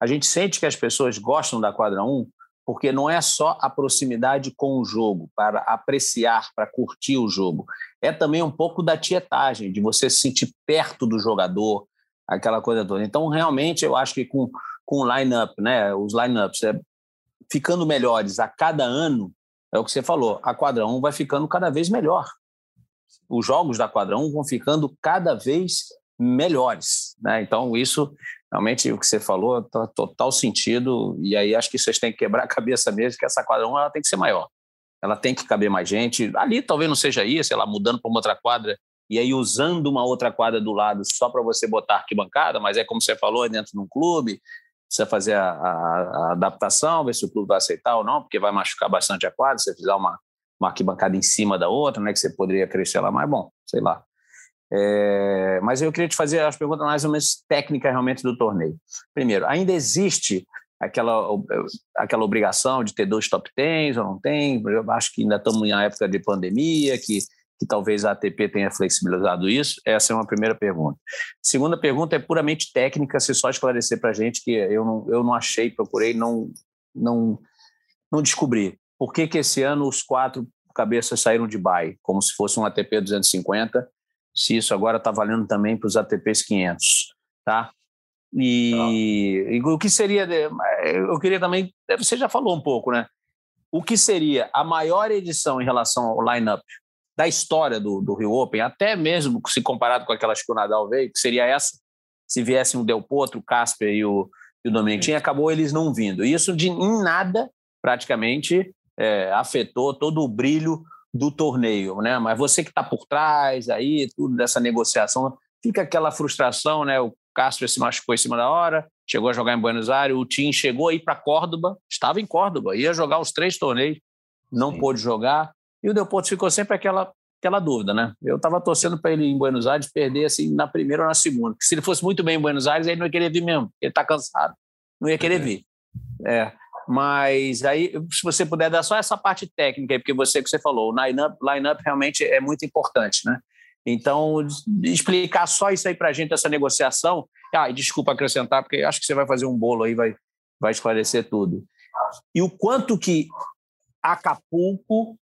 A gente sente que as pessoas gostam da quadra 1 porque não é só a proximidade com o jogo, para apreciar, para curtir o jogo. É também um pouco da tietagem, de você se sentir perto do jogador, aquela coisa toda. Então, realmente, eu acho que com, com o line-up, né, os line-ups é, ficando melhores a cada ano, é o que você falou, a quadra 1 vai ficando cada vez melhor. Os jogos da quadra 1 vão ficando cada vez melhores. Né? Então, isso realmente o que você falou tá total sentido. E aí acho que vocês têm que quebrar a cabeça mesmo, que essa quadra 1 ela tem que ser maior. Ela tem que caber mais gente. Ali talvez não seja isso, sei lá, mudando para uma outra quadra e aí usando uma outra quadra do lado só para você botar arquibancada, mas é como você falou, é dentro de um clube, precisa fazer a, a, a, adaptação, ver se o clube vai aceitar ou não, porque vai machucar bastante a quadra se você fizer uma, uma arquibancada em cima da outra, né, que você poderia crescer lá mais, bom, sei lá. É, mas eu queria te fazer as perguntas mais ou menos técnicas realmente do torneio. Primeiro, ainda existe aquela, aquela obrigação de ter dois top 10 ou não tem? Eu acho que ainda estamos em época de pandemia, que que talvez a ATP tenha flexibilizado isso? Essa é uma primeira pergunta. Segunda pergunta é puramente técnica, se só esclarecer para a gente que eu não, eu não achei, procurei, não, não, não descobri. Por que, que esse ano os quatro cabeças saíram de bye, como se fosse um ATP 250, se isso agora está valendo também para os ATPs 500, tá? E, e, o que seria, eu queria também, você já falou um pouco, né? O que seria a maior edição em relação ao line-up da história do, do Rio Open, até mesmo se comparado com aquelas que o Nadal veio, que seria essa, se viessem o Del Potro, o Casper e o, e o Dominic acabou eles não vindo. E isso de, em nada, praticamente, é, afetou todo o brilho do torneio, né? Mas você que está por trás aí, tudo dessa negociação, fica aquela frustração, né? O Casper se machucou em cima da hora, chegou a jogar em Buenos Aires, o Tim chegou aí para Córdoba, estava em Córdoba, ia jogar os três torneios, não Sim. pôde jogar. E o Del Potro ficou sempre aquela, aquela dúvida, né? Eu estava torcendo para ele em Buenos Aires perder assim na primeira ou na segunda. Porque se ele fosse muito bem em Buenos Aires, ele não ia querer vir mesmo. Ele está cansado, não ia querer é. vir. É. Mas aí, se você puder dar só essa parte técnica, porque você que você falou, o line-up line -up realmente é muito importante, né? Então, explicar só isso aí para a gente, essa negociação. Ah, e desculpa acrescentar, porque acho que você vai fazer um bolo aí, vai, vai esclarecer tudo. E o quanto que Acapulco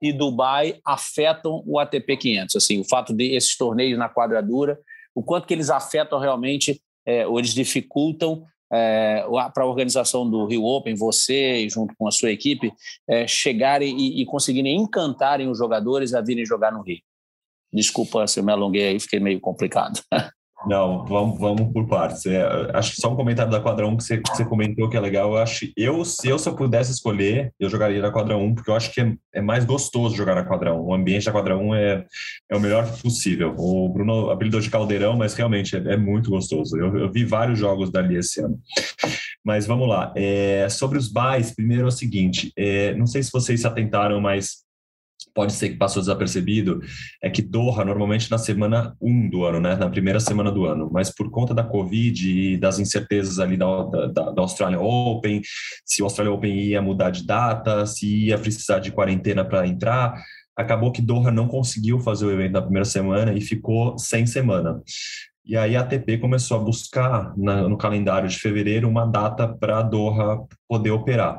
e Dubai afetam o ATP 500. Assim, o fato de esses torneios na quadradura, o quanto que eles afetam realmente, é, ou eles dificultam é, para a organização do Rio Open, você junto com a sua equipe, é, chegarem e, e, conseguirem encantarem os jogadores a virem jogar no Rio. Desculpa se eu me alonguei aí, fiquei meio complicado. <laughs> Não, vamos, vamos por partes. É, acho que só um comentário da quadra 1 que você, que você comentou que é legal. Eu acho eu, se eu, eu pudesse escolher, eu jogaria na quadra 1, porque eu acho que é, é mais gostoso jogar na quadra 1. O ambiente da quadra 1 é, é o melhor possível. O Bruno habilidade de caldeirão, mas realmente é, é muito gostoso. Eu, eu, vi vários jogos dali esse ano. Mas vamos lá. É, sobre os buys, primeiro é o seguinte: é, não sei se vocês se atentaram, mas pode ser que passou desapercebido, é que Doha normalmente na semana 1 do ano, né, na primeira semana do ano, mas por conta da Covid e das incertezas ali da, da, da Australian Open, se o Australian Open ia mudar de data, se ia precisar de quarentena para entrar, acabou que Doha não conseguiu fazer o evento na primeira semana e ficou sem semana. E aí a ATP começou a buscar na, no calendário de fevereiro uma data para Doha poder operar.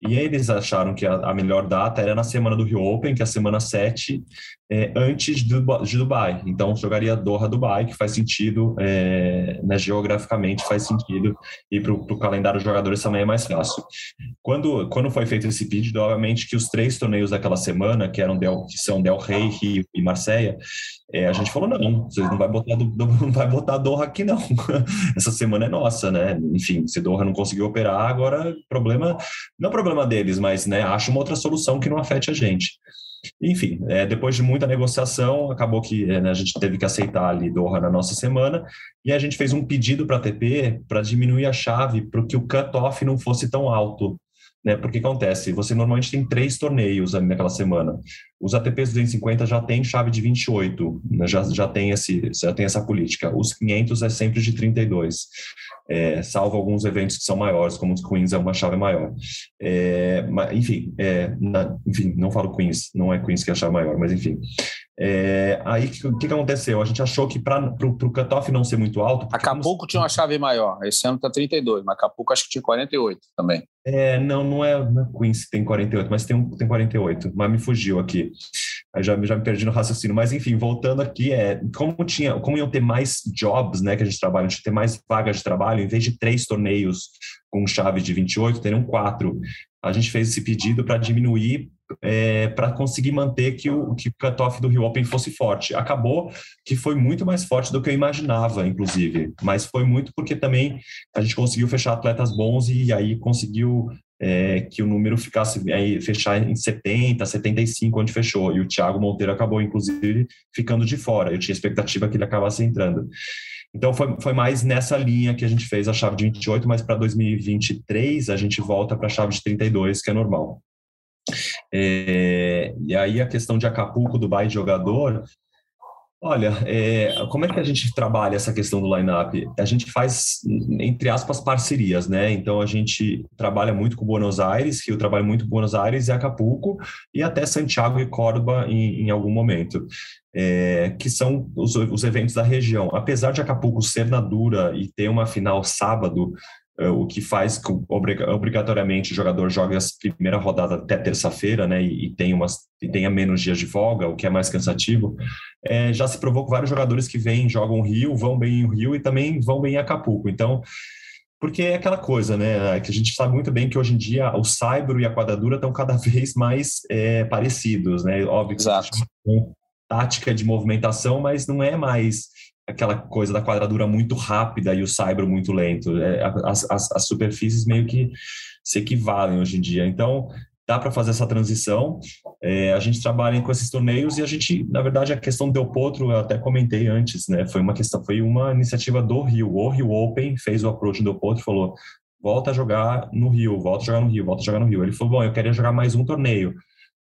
E eles acharam que a, a, melhor data era na semana do Rio Open, que é a semana 7, é, antes do, de Dubai. Então, jogaria Doha Dubai, que faz sentido, é, né, geograficamente faz sentido, e para o calendário dos jogadores também é mais fácil. Quando, quando foi feito esse pedido, obviamente que os três torneios daquela semana, que, eram Del, que são Del Rey, Rio e Marseille, É, a gente falou, não, vocês não vai botar, <laughs> não vai botar Doha aqui, não. <laughs> Essa semana é nossa, né? Enfim, se Doha não conseguiu operar, agora problema, não é problema deles, mas né, acha uma outra solução que não afete a gente. Enfim, é, depois de muita negociação, acabou que é, né, a gente teve que aceitar ali Doha na nossa semana e a gente fez um pedido para a ATP para diminuir a chave para que o cut-off não fosse tão alto. Né? Porque acontece, você normalmente tem três torneios ali naquela semana. Os ATPs 250 já tem chave de 28, né? já, já, tem esse, já tem essa política. Os 500 é sempre de 32 é, salvo alguns eventos que são maiores, como os Queens é uma chave maior. É, enfim, é, na, enfim, não falo Queens, não é Queens que é a chave maior, mas enfim. É, aí o que, que, aconteceu? A gente achou que para o cutoff não ser muito alto. Acapulco tinha uma chave maior, esse ano está 32, mas Acapulco acho que tinha 48 também. É, não, não é, não é Queens que tem 48, mas tem, um, tem 48, mas me fugiu aqui. Aí já, já me perdi no raciocínio. Mas, enfim, voltando aqui, é como tinha, como iam ter mais jobs, né, que a gente trabalha, a gente ter mais vagas de trabalho, em vez de três torneios com chave de 28, teriam quatro. A gente fez esse pedido para diminuir, é, para conseguir manter que o, que o cutoff do Rio Open fosse forte. Acabou que foi muito mais forte do que eu imaginava, inclusive, mas foi muito porque também a gente conseguiu fechar atletas bons e aí conseguiu é, que o número ficasse é, fechar em 70, 75, onde fechou. E o Thiago Monteiro acabou, inclusive, ficando de fora. Eu tinha expectativa que ele acabasse entrando. Então, foi, foi mais nessa linha que a gente fez a chave de 28, mas para 2023 a gente volta para a chave de 32, que é normal. É, e aí a questão de Acapulco, Dubai de jogador, Olha, é, como é que a gente trabalha essa questão do line-up? A gente faz, entre aspas, parcerias, né? Então, a gente trabalha muito com Buenos Aires, eu trabalho muito com Buenos Aires e Acapulco, e até Santiago e Córdoba em, em algum momento, é, que são os, os eventos da região. Apesar de Acapulco ser na dura e ter uma final sábado, o que faz que obrigatoriamente o jogador jogue a primeira rodada até terça-feira, né, e, tenha umas, e tenha menos dias de folga, o que é mais cansativo, é, já se provou que vários jogadores que vêm, jogam Rio, vão bem em Rio e também vão bem em Acapulco. Então, porque é aquela coisa, né, que a gente sabe muito bem que hoje em dia o Saibro e a quadradura estão cada <laughs> vez mais é, parecidos, né, óbvio que Exato. tática de movimentação, mas não é mais aquela coisa da quadradura muito rápida e o saibro muito lento. É, as, as, as, superfícies meio que se equivalem hoje em dia. Então, dá para fazer essa transição. É, a gente trabalha com esses torneios e a gente, na verdade, a questão do Del Potro, eu até comentei antes, né? Foi uma questão, foi uma iniciativa do Rio. O Rio Open fez o approach do Del Potro e falou: volta a jogar no Rio, volta a jogar no Rio, volta a jogar no Rio. Ele falou: bom, eu queria jogar mais um torneio.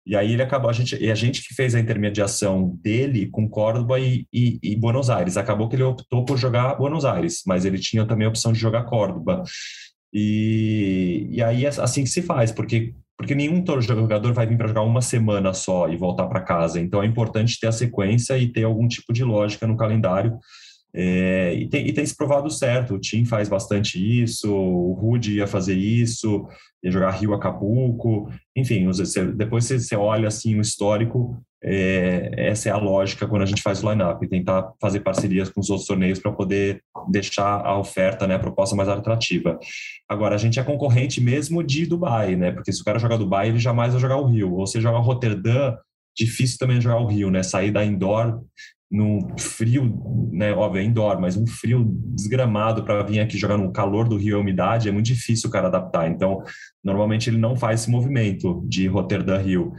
E aí ele acabou, a gente, a gente que fez a intermediação dele com Córdoba e, e, e, Buenos Aires. Acabou que ele optou por jogar Buenos Aires, mas ele tinha também a opção de jogar Córdoba. E, e aí é assim que se faz, porque, porque nenhum jogador vai vir para jogar uma semana só e voltar para casa. Então é importante ter a sequência e ter algum tipo de lógica no calendário é, e, tem, e, tem, se provado certo. O Tim faz bastante isso, o Rude ia fazer isso, ia jogar Rio Acapulco. Enfim, você, depois você, você, olha assim o histórico, é, essa é a lógica quando a gente faz o line-up, tentar fazer parcerias com os outros torneios para poder deixar a oferta, né, a proposta mais atrativa. Agora, a gente é concorrente mesmo de Dubai, né? Porque se o cara jogar Dubai, ele jamais vai jogar o Rio. Ou se jogar Roterdã, difícil também jogar o Rio, né? Sair da indoor num frio, né, óbvio, é indoor, mas um frio desgramado para vir aqui jogar no calor do rio e umidade, é muito difícil o cara adaptar. Então, normalmente ele não faz esse movimento de Roterdã Rio.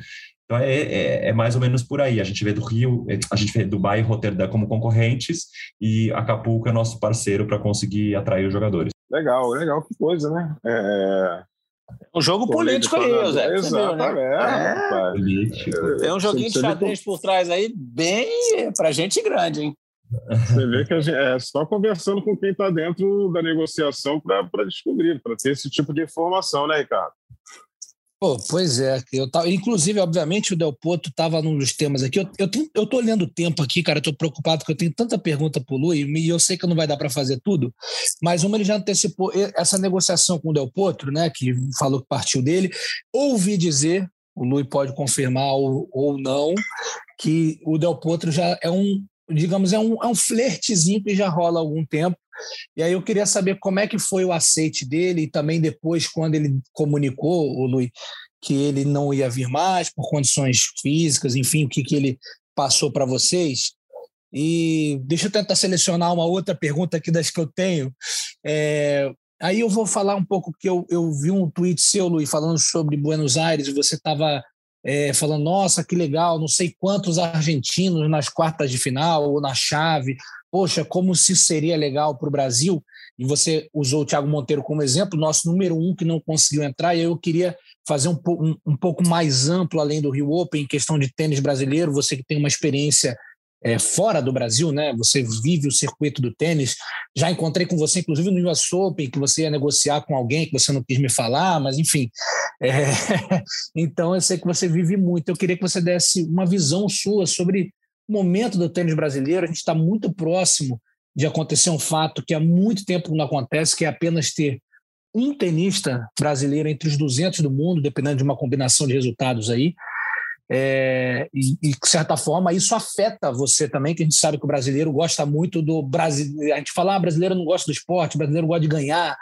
Então, é, é, é, mais ou menos por aí. A gente vê do Rio, a gente vê Dubai e Roterdã como concorrentes e Acapulco é nosso parceiro para conseguir atrair os jogadores. Legal, legal, que coisa, né? É, um jogo político aí, Zé. Exatamente. Né? É. Tem um joguinho de xadrez por trás aí, bem para gente grande, hein? Você vê que gente, é só conversando com quem está dentro da negociação para descobrir, para ter esse tipo de informação, né, Ricardo? Pô, pois é, eu tava, inclusive, obviamente, o Del Potro estava num dos temas aqui. Eu, eu, tenho, eu tô olhando o tempo aqui, cara, tô preocupado porque eu tenho tanta pergunta pro Lu e eu sei que não vai dar para fazer tudo, mas uma ele já antecipou essa negociação com o Del Potro, né, que falou que partiu dele. Ouvi dizer, o Lu pode confirmar ou, ou não, que o Del Potro já é um, digamos, é um, é um flertezinho que já rola há algum tempo e aí eu queria saber como é que foi o aceite dele e também depois, quando ele comunicou, o Luiz, que ele não ia vir mais por condições físicas, enfim, o que, que ele passou para vocês. E deixa eu tentar selecionar uma outra pergunta aqui das que eu tenho. É, aí eu vou falar um pouco, que eu, eu vi um tweet seu, Luiz, falando sobre Buenos Aires, e você estava é, falando, nossa, que legal, não sei quantos argentinos nas quartas de final ou na chave. Poxa, como se seria legal para o Brasil. E você usou o Thiago Monteiro como exemplo, nosso número um que não conseguiu entrar, e eu queria fazer um, um, um pouco mais amplo além do Rio Open, em questão de tênis brasileiro, você que tem uma experiência é, fora do Brasil, né? Você vive o circuito do tênis. Já encontrei com você, inclusive, no US Open, que você ia negociar com alguém que você não quis me falar, mas enfim. É... <laughs> então, eu sei que você vive muito. Eu queria que você desse uma visão sua sobre o momento do tênis brasileiro. A gente está muito próximo de acontecer um fato que há muito tempo não acontece, que é apenas ter um tenista brasileiro entre os 200 do mundo, dependendo de uma combinação de resultados aí. É, e, e, de certa forma, isso afeta você também, que a gente sabe que o brasileiro gosta muito do. A gente fala, ah, brasileiro não gosta do esporte, brasileiro gosta de ganhar.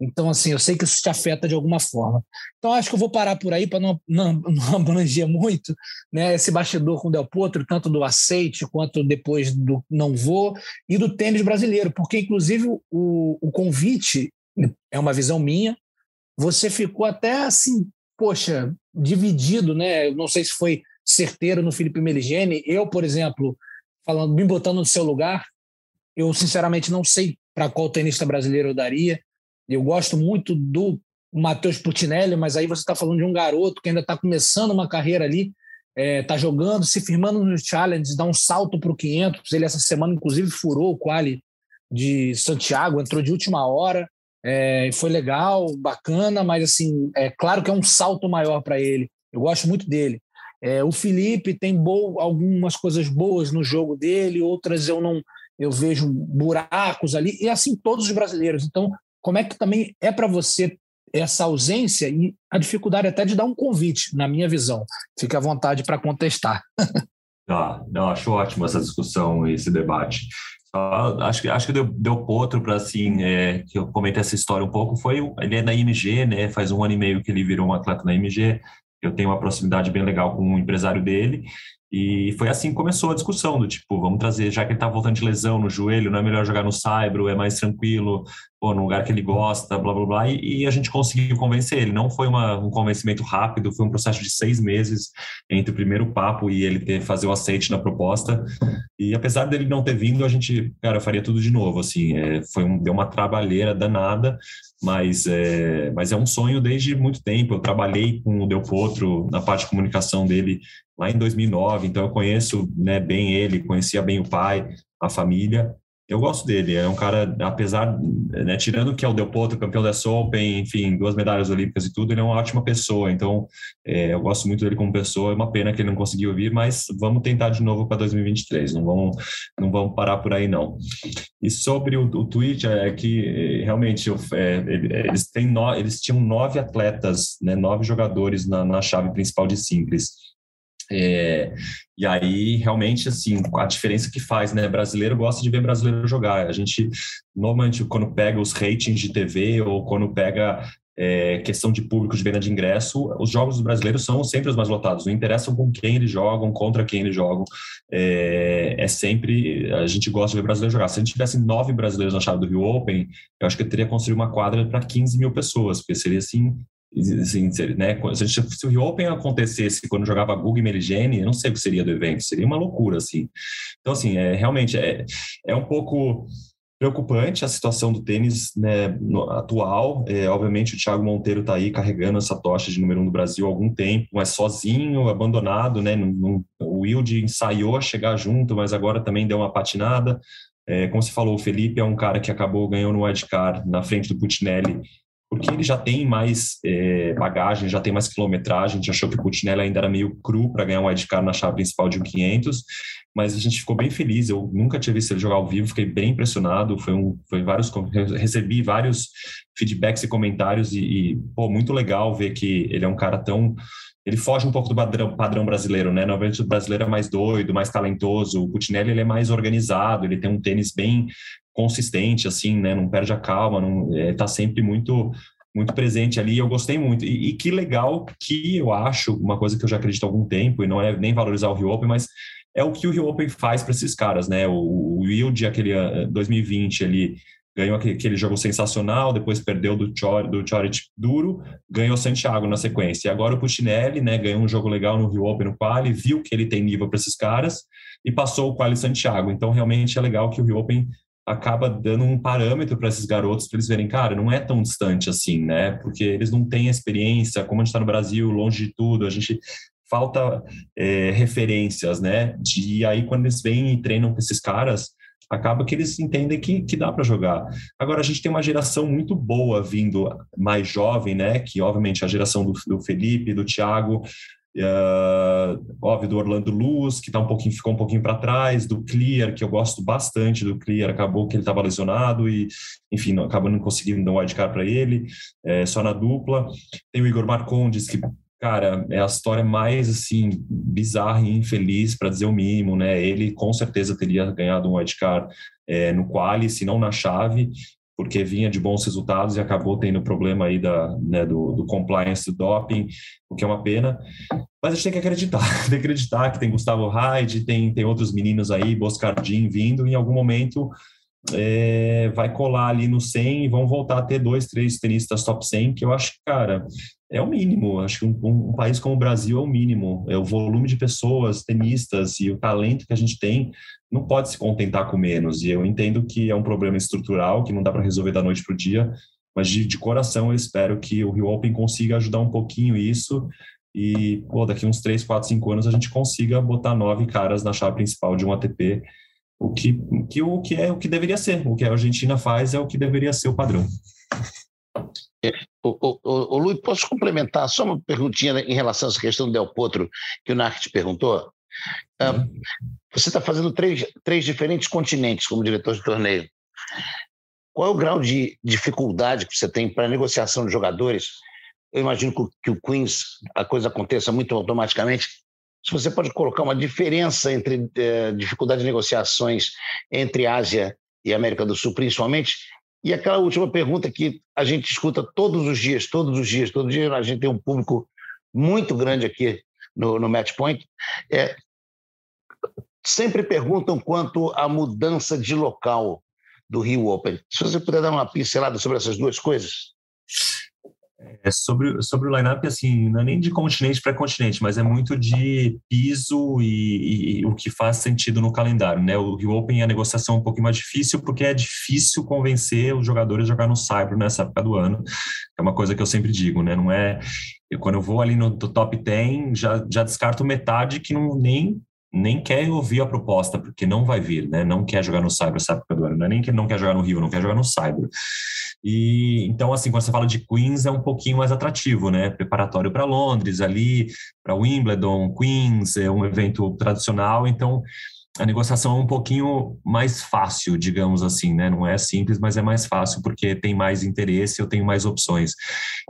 Então, assim, eu sei que isso te afeta de alguma forma. Então, acho que eu vou parar por aí para não, não, não <laughs> abranger muito né, esse bastidor com o Del Potro, tanto do aceite quanto depois do não vou, e do tênis brasileiro, porque, inclusive, o, o convite é uma visão minha. Você ficou até assim poxa, dividido, né? Não sei se foi certeiro no Felipe Meligeni. Eu, por exemplo, falando, me botando no seu lugar, eu sinceramente não sei para qual tenista brasileiro eu daria. Eu gosto muito do Matheus Putinelli, mas aí você está falando de um garoto que ainda está começando uma carreira ali, está é, jogando, se firmando no Challenge, dá um salto para o 500. Ele essa semana, inclusive, furou o quali de Santiago, entrou de última hora. É, foi legal, bacana, mas assim, é claro que é um salto maior para ele. Eu gosto muito dele. É, o Felipe tem bo algumas coisas boas no jogo dele, outras eu não eu vejo buracos ali, e assim todos os brasileiros. Então, como é que também é para você essa ausência e a dificuldade até de dar um convite, na minha visão? Fique à vontade para contestar. <laughs> Ah, não, acho ótimo essa discussão, esse debate. Só, acho que acho que deu, deu potro para assim é, que eu comentei essa história um pouco foi ele é na IMG né faz um ano e meio que ele virou um atleta na IMG eu tenho uma proximidade bem legal com o empresário dele e foi assim que começou a discussão do tipo, vamos trazer, já que ele está voltando de lesão no joelho, não é melhor jogar no Saibro, é mais tranquilo, pô, no lugar que ele gosta, blá blá blá, e, e a gente conseguiu convencer ele. Não foi uma, um convencimento rápido, foi um processo de seis meses entre o primeiro papo e ele ter fazer o aceite na proposta. E apesar dele não ter vindo, a gente, cara, faria tudo de novo. Assim, é, foi um, deu uma trabalheira danada, mas é, mas é um sonho desde muito tempo. Eu trabalhei com o Del Potro na parte de comunicação dele lá em 2009, então eu conheço né, bem ele, conhecia bem o pai, a família. Eu gosto dele, é um cara, apesar, né, tirando que é o Del Potro, campeão da Open, enfim, duas medalhas olímpicas e tudo, ele é uma ótima pessoa, então é, eu gosto muito dele como pessoa, é uma pena que ele não conseguiu vir, mas vamos tentar de novo para 2023, não vamos, não vamos parar por aí não. E sobre o, o tweet, é que é, realmente é, eles, têm no, eles tinham nove atletas, né, nove jogadores na, na chave principal de simples, é, e aí, realmente, assim, a diferença que faz, né? Brasileiro gosta de ver brasileiro jogar. A gente, normalmente, quando pega os ratings de TV ou quando pega é, questão de público de venda de ingresso, os jogos brasileiros são sempre os mais lotados. Não interessam com quem eles jogam, contra quem eles jogam. É, é, sempre. A gente gosta de ver brasileiro jogar. Se a gente tivesse nove brasileiros na chave do Rio Open, eu acho que eu teria construído uma quadra para 15 mil pessoas, porque seria assim Assim, né, se, se, o Rio Open acontecesse quando jogava Google e Meligene, eu não sei o que seria do evento, seria uma loucura, assim. Então, assim, é, realmente é, é um pouco preocupante a situação do tênis né, no, atual. É, obviamente, o Thiago Monteiro está aí carregando essa tocha de número um do Brasil há algum tempo, mas sozinho, abandonado, né? o Wilde ensaiou chegar junto, mas agora também deu uma patinada. É, como você falou, o Felipe é um cara que acabou ganhando o wildcard na frente do Putinelli porque ele já tem mais é, bagagem, já tem mais quilometragem. A gente achou que o Putinelli ainda era meio cru para ganhar um wildcard na chave principal de um 500, mas a gente ficou bem feliz. Eu nunca tinha visto ele jogar ao vivo, fiquei bem impressionado. Foi, um, foi vários, recebi vários feedbacks e comentários e, e pô, muito legal ver que ele é um cara tão ele foge um pouco do padrão, padrão brasileiro, né? Normalmente o brasileiro é mais doido, mais talentoso. O Putinelli ele é mais organizado, ele tem um tênis bem consistente, assim, né? Não perde a calma, não, é, tá sempre muito muito presente ali, eu gostei muito. E, e, que legal que eu acho, uma coisa que eu já acredito há algum tempo, e não é nem valorizar o Rio Open, mas é o que o Rio Open faz para esses caras, né? O, o Wild, aquele 2020, ele ganhou aquele, jogo sensacional, depois perdeu do, Chor, do Chorit duro, ganhou Santiago na sequência. E agora o Puccinelli, né, ganhou um jogo legal no Rio Open, no Quali, viu que ele tem nível para esses caras e passou o Quali Santiago. Então, realmente é legal que o Rio Open acaba dando um parâmetro para esses garotos para eles verem, cara, não é tão distante assim, né? Porque eles não têm experiência, como a gente está no Brasil, longe de tudo, a gente falta é, referências, né? E aí quando eles vêm e treinam com esses caras, acaba que eles entendem que, que dá para jogar. Agora, a gente tem uma geração muito boa vindo mais jovem, né? Que, obviamente, a geração do, do Felipe, do Thiago, uh, óbvio, do Orlando Luz, que tá um pouquinho, ficou um pouquinho para trás, do Clear, que eu gosto bastante do Clear, acabou que ele estava lesionado e, enfim, não, acabou não conseguindo dar um wildcard para ele, é, só na dupla. Tem o Igor Marcondes, que cara, é a história mais assim bizarra e infeliz para dizer o mínimo, né? Ele com certeza teria ganhado um wildcard é, no quali, se não na chave, porque vinha de bons resultados e acabou tendo problema aí da, né, do, do, compliance do doping, o que é uma pena. Mas a gente tem que acreditar, <laughs> tem que acreditar que tem Gustavo Hyde, tem, tem outros meninos aí, Boscardin vindo, em algum momento é, vai colar ali no 100 e vão voltar a ter dois, três tenistas top 100, que eu acho que, cara, é o mínimo. Acho que um, um, país como o Brasil é o mínimo. É o volume de pessoas, tenistas e o talento que a gente tem não pode se contentar com menos. E eu entendo que é um problema estrutural que não dá para resolver da noite para o dia, mas de, de, coração eu espero que o Rio Open consiga ajudar um pouquinho isso e pô, daqui uns 3, 4, 5 anos a gente consiga botar nove caras na chave principal de um ATP o que, que, o que é o que deveria ser. O que a Argentina faz é o que deveria ser o padrão. É, o, o, o, o Luiz, posso complementar só uma perguntinha em relação a essa questão do Del Potro que o Narc te perguntou? Uhum. você está fazendo três, três diferentes continentes como diretor de torneio. Qual é o grau de dificuldade que você tem para negociação de jogadores? Eu imagino que, o Queens a coisa aconteça muito automaticamente, se você pode colocar uma diferença entre eh, dificuldade de negociações entre Ásia e América do Sul, principalmente. E aquela última pergunta que a gente escuta todos os dias, todos os dias, todo dia, a gente tem um público muito grande aqui no, no Match Point, é, sempre perguntam quanto à mudança de local do Rio Open. Se você puder dar uma pincelada sobre essas duas coisas. É sobre, sobre o line-up, assim, não é nem de continente para continente, mas é muito de piso e, e, o que faz sentido no calendário, né? O Rio Open, a negociação é um pouquinho mais difícil, porque é difícil convencer os jogadores a jogar no Cyber nessa época do ano. É uma coisa que eu sempre digo, né? Não é... Eu, quando eu vou ali no top 10, já, já descarto metade que não nem nem quer ouvir a proposta, porque não vai vir, né? Não quer jogar no Cyber essa época do ano. Não é nem que não quer jogar no Rio, não quer jogar no Cyber. E então, assim, quando você fala de Queens, é um pouquinho mais atrativo, né? Preparatório para Londres, ali, para Wimbledon, Queens, é um evento tradicional. Então, a negociação é um pouquinho mais fácil, digamos assim, né? Não é simples, mas é mais fácil porque tem mais interesse, eu tenho mais opções.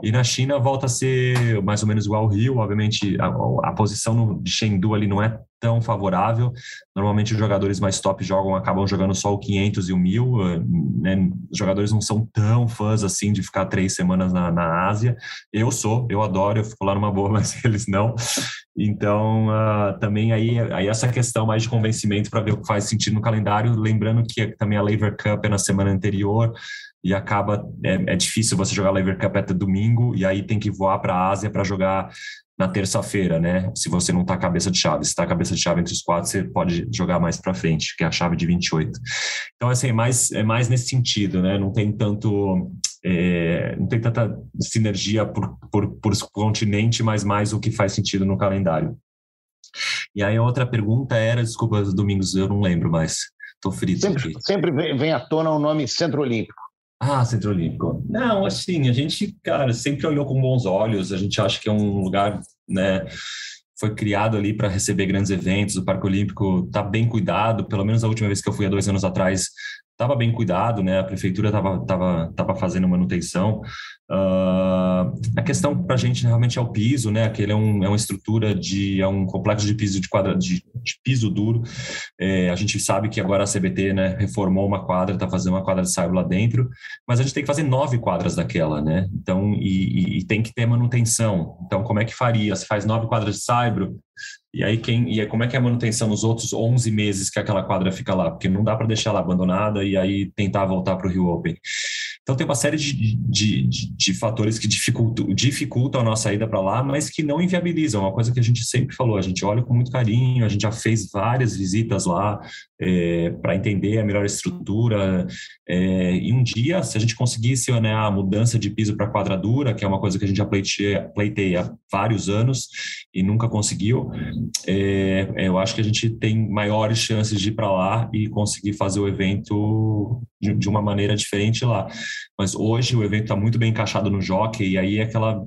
E na China volta a ser mais ou menos igual ao Rio, obviamente a, a posição de Chengdu ali não é tão favorável. Normalmente os jogadores mais top jogam, acabam jogando só o 500 e o 1000. Eh, né? Os jogadores não são tão fãs assim de ficar três semanas na, na Ásia. Eu sou, eu adoro, eu fico lá numa boa, <laughs> mas eles não. Então, uh, também aí, aí essa questão mais de convencimento para ver o que faz sentido no calendário. Lembrando que também a Lever Cup é na semana anterior e acaba é, é, difícil você jogar Lever Cup até domingo e aí tem que voar para a Ásia para jogar na terça-feira, né? Se você não está cabeça de chave, se está cabeça de chave entre os quatro, você pode jogar mais para frente, que é a chave de 28. Então, assim, é mais, é mais nesse sentido, né? Não tem tanto. É, não tem tanta sinergia por, por, por continente, mas mais o que faz sentido no calendário. E aí a outra pergunta era, desculpa, Domingos, eu não lembro mais. Estou frito sempre. Sempre vem à tona o nome Centro Olímpico. Ah, Centro Olímpico. Não, assim, a gente, cara, sempre olhou com bons olhos, a gente acha que é um lugar, né, foi criado ali para receber grandes eventos, o Parque Olímpico está bem cuidado, pelo menos a última vez que eu fui há dois anos atrás, estava bem cuidado, né? A prefeitura estava tava, tava fazendo manutenção. Uh, a questão para a gente realmente é o piso, né? Aquele é, um, é uma estrutura de é um complexo de piso de quadra de, de piso duro. É, a gente sabe que agora a CBT, né, reformou uma quadra, está fazendo uma quadra de saibro lá dentro, mas a gente tem que fazer nove quadras daquela, né? Então e, e, tem que ter manutenção. Então como é que faria? Se faz nove quadras de saibro, e aí, quem, e aí, como é que é a manutenção nos outros 11 meses que aquela quadra fica lá? Porque não dá para deixar ela abandonada e aí tentar voltar para o Rio Open. Então, tem uma série de, de, de, de fatores que dificultam, dificultam a nossa ida para lá, mas que não inviabilizam. Uma coisa que a gente sempre falou, a gente olha com muito carinho, a gente já fez várias visitas lá é, para entender a melhor estrutura. É, e um dia, se a gente conseguisse né, a mudança de piso para quadradura, que é uma coisa que a gente já pleiteia, pleiteia há vários anos e nunca conseguiu, é, eu acho que a gente tem maiores chances de ir para lá e conseguir fazer o evento de, de, uma maneira diferente lá. Mas hoje o evento está muito bem encaixado no jockey e aí é aquela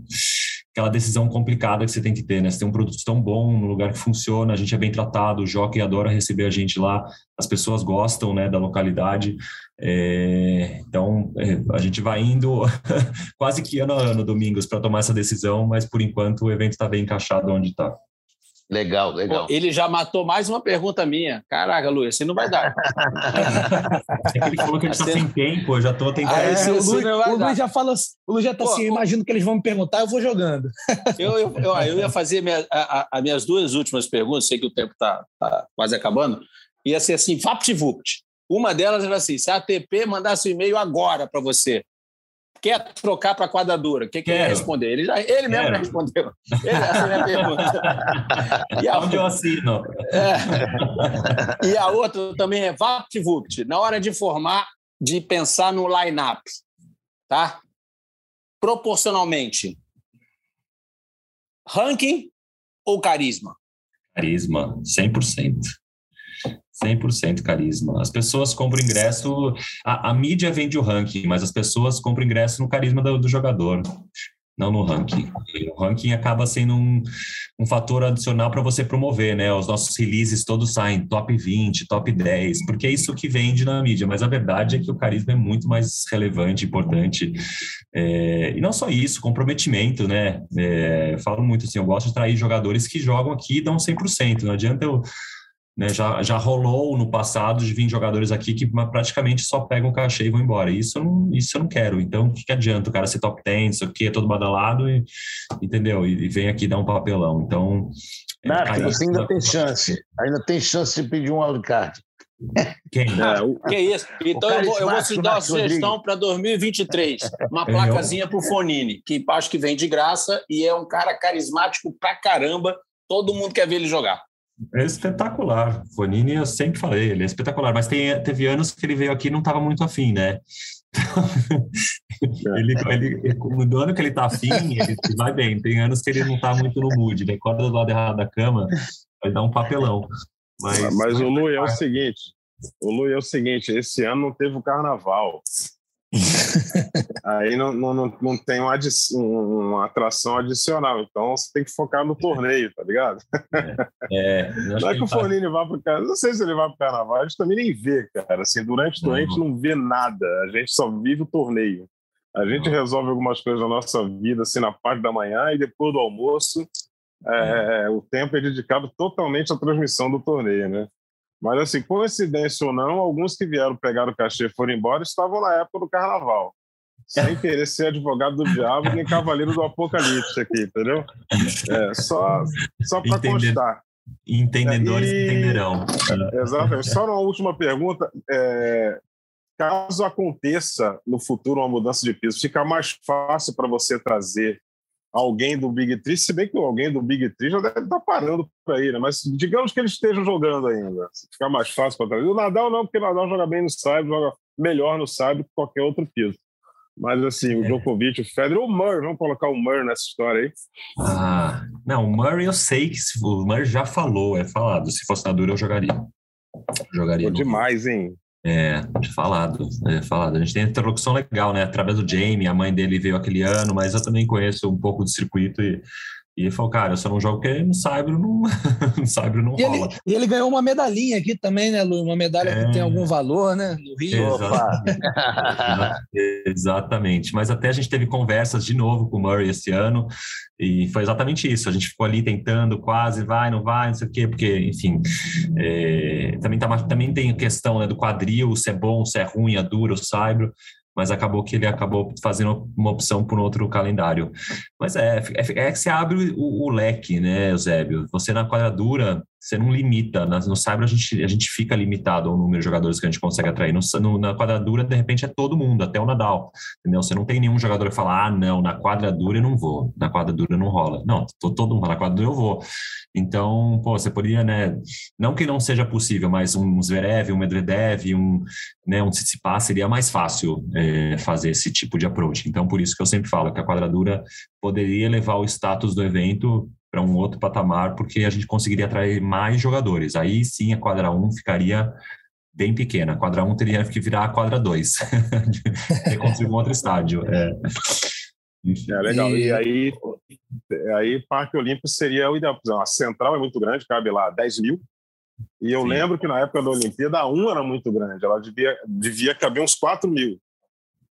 aquela decisão complicada que você tem que ter, né? Você tem um produto tão bom, no lugar que funciona, a gente é bem tratado, o jockey adora receber a gente lá, as pessoas gostam, né, da localidade. É, então, é, a gente vai indo <laughs> quase que ano a ano, domingos, para tomar essa decisão, mas por enquanto o evento está bem encaixado onde está. Legal, legal. Pô, ele já matou mais uma pergunta minha. Caraca, Luiz, assim não vai dar. é <laughs> que ele falou que a gente está sem tempo, eu já estou tentando. Ah, esse, o, Luiz, o Luiz já fala, o Luiz já está assim, imagino que eles vão me perguntar, eu vou jogando. eu, eu, eu, eu ia fazer minha, a, a, minhas duas últimas perguntas, sei que o tempo está tá quase acabando, ia ser assim, vapt-vupt. Uma delas era assim, se a ATP mandasse um e-mail agora para você, quer trocar para quadradura? O que, que ele ia responder? Ele, já, ele mesmo já respondeu. Ele, essa é a minha pergunta. <laughs> E a, Onde eu assino? É, e a outra também é VaptVupt. Na hora de formar, de pensar no line-up, tá? Proporcionalmente, ranking ou carisma? Carisma, 100%. 100% carisma. As pessoas compram ingresso, a, a, mídia vende o ranking, mas as pessoas compram ingresso no carisma do, do jogador, não no ranking. O ranking acaba sendo um, um fator adicional para você promover, né? Os nossos releases todos saem top 20, top 10, porque é isso que vende na mídia, mas a verdade é que o carisma é muito mais relevante, importante. É, e não só isso, comprometimento, né? É, falo muito assim, eu gosto de trair jogadores que jogam aqui e dão 100%, não adianta eu né, já, já rolou no passado de vir jogadores aqui que praticamente só pegam o cachê e vão embora. Isso eu não, isso eu não quero. Então, o que, que adianta o cara ser top 10, isso aqui é todo badalado, e, entendeu? E, e vem aqui dar um papelão. Então. Nath, é, você ainda tem chance. Ainda tem chance de pedir um wildcard. Quem? É, o... Que isso? Então eu vou, eu vou te dar uma sugestão para 2023. Uma placazinha para o Fonini, que acho que vem de graça e é um cara carismático pra caramba. Todo mundo quer ver ele jogar. É espetacular. Fonini, eu sempre falei, ele é espetacular, mas tem, teve anos que ele veio aqui e não estava muito afim, né? <laughs> ele, ele, no ano que ele tá afim, ele vai bem. Tem anos que ele não tá muito no mood, ele acorda do lado errado da cama, vai dar um papelão. Mas, mas, mas o Lu é o seguinte: o Lu é o seguinte, esse ano não teve o carnaval. <laughs> Aí não, não, não tem uma, uma atração adicional, então você tem que focar no torneio, tá ligado? É, é não é que o. Fornini vá pro carnaval, não sei se ele vai pro carnaval, a gente também nem vê, cara. Assim, durante o a gente não vê nada, a gente só vive o torneio. A gente uhum. resolve algumas coisas na nossa vida, assim, na parte da manhã e depois do almoço, é, uhum. o tempo é dedicado totalmente à transmissão do torneio, né? Mas, assim, coincidência ou não, alguns que vieram pegar o cachê foram embora estavam na época do carnaval. Sem querer ser advogado do diabo nem cavaleiro do apocalipse aqui, entendeu? É, só só para constar. Entendedores e... entenderão. Exatamente. Só uma última pergunta. É, caso aconteça no futuro uma mudança de piso, fica mais fácil para você trazer alguém do Big Tree, se bem que alguém do Big Tree já deve estar tá parando por aí, né? Mas digamos que eles estejam jogando ainda. Ficar mais fácil para trazer. O Nadal não, porque o Nadal joga bem no Saibro, joga melhor no Saibro que qualquer outro piso. Mas assim, o é. Djokovic, o Federer, o Murray, vamos colocar o Murray nessa história aí. Ah, não, o Murray eu sei que o Murray já falou, é falado. Se fosse na dura, eu jogaria. jogaria. Pô, demais, hein? É, falado, é falado. A gente tem interlocução legal, né? Através do Jamie, a mãe dele veio aquele ano, mas eu também conheço um pouco do circuito e E ele falou, cara, eu só não jogo porque no Saibro não, <laughs> no Saibro não e rola. Ele, e ele ganhou uma medalhinha aqui também, né, Lu? Uma medalha é... que tem algum valor, né? No Rio. <laughs> Exatamente. Mas até a gente teve conversas de novo com o Murray esse ano, e foi exatamente isso. A gente ficou ali tentando, quase, vai, não vai, não sei o quê, porque, enfim, é, também, tá, também tem a questão né, do quadril, se é bom, se é ruim, é duro, o Saibro mas acabou que ele acabou fazendo uma opção por outro calendário. Mas é, é, é que você abre o, o, leque, né, Eusébio? Você na quadradura, você não limita. No Cyber a gente, a gente fica limitado ao número de jogadores que a gente consegue atrair. No, no, na quadradura, de repente, é todo mundo, até o Nadal. Entendeu? Você não tem nenhum jogador que fala, ah, não, na quadradura eu não vou, na quadradura não rola. Não, todo mundo na quadradura eu vou. Então, pô, você poderia, né? Não que não seja possível, mas um Zverev, um Medvedev, um, né, um Tsitsipas seria mais fácil é, fazer esse tipo de approach. Então, por isso que eu sempre falo que a quadradura poderia levar o status do evento para um outro patamar, porque a gente conseguiria atrair mais jogadores. Aí sim a quadra 1 ficaria bem pequena. A quadra 1 teria que virar a quadra 2, <laughs> reconstruir um outro estádio. É. é legal. E... e, aí, aí Parque Olímpico seria o ideal. A central é muito grande, cabe lá 10 mil. E eu sim. lembro que na época da Olimpíada a 1 era muito grande, ela devia, devia caber uns 4 mil.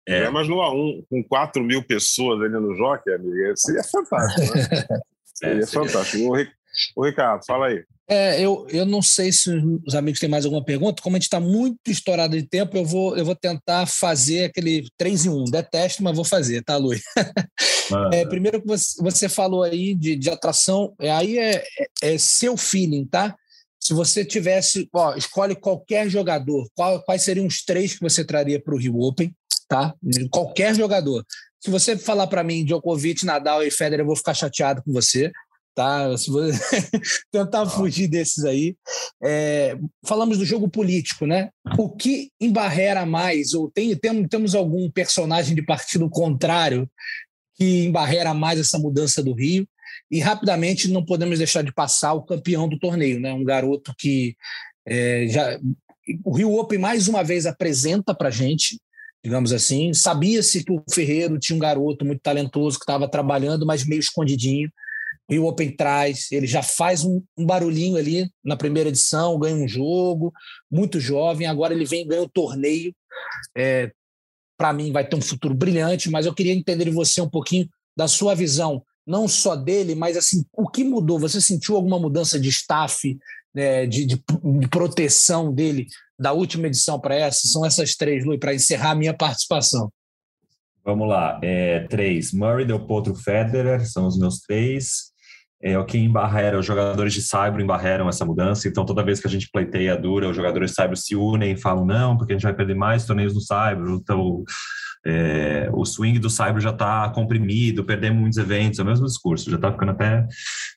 É. Mas no A1, com 4 mil pessoas ali no Jockey, amigo, seria fantástico. Né? <laughs> É, é fantástico. O, Ricardo, fala aí. É, eu, eu não sei se os amigos têm mais alguma pergunta. Como a gente está muito estourado de tempo, eu vou, eu vou tentar fazer aquele 3 em 1. Detesto, mas vou fazer, tá, Luiz? é, primeiro que você, você falou aí de, de atração, é, aí é, é, é, seu feeling, tá? Se você tivesse, ó, escolhe qualquer jogador, qual, quais seriam os três que você traria para o Rio Open, tá? Qualquer jogador. Se você falar para mim Djokovic, Nadal e Federer, eu vou ficar chateado com você, tá? Se você <laughs> tentar ah. fugir desses aí. É, falamos do jogo político, né? O que embarrera mais, ou tem, tem, temos algum personagem de partido contrário que embarrera mais essa mudança do Rio? E rapidamente não podemos deixar de passar o campeão do torneio, né? Um garoto que é, já o Rio Open mais uma vez apresenta para gente digamos assim. Sabia-se que o Ferreiro tinha um garoto muito talentoso que estava trabalhando, mas meio escondidinho. E o Open traz, ele já faz um, um, barulhinho ali na primeira edição, ganha um jogo, muito jovem. Agora ele vem ganha o torneio. É, Para mim, vai ter um futuro brilhante, mas eu queria entender de você um pouquinho da sua visão, não só dele, mas assim, o que mudou? Você sentiu alguma mudança de staff, né, de, de, de proteção dele da última edição para essa? São essas três, Lui, para encerrar a minha participação. Vamos lá. É, três. Murray, Del Potro, Federer, são os meus três. É, o que embarrera, os jogadores de Cyber embarreram essa mudança, então toda vez que a gente pleiteia dura, os jogadores de Cyber se unem e falam, não, porque a gente vai perder mais torneios no Cyber, então é, o swing do Cyber já está comprimido, perdemos muitos eventos, é o mesmo discurso, já está ficando até,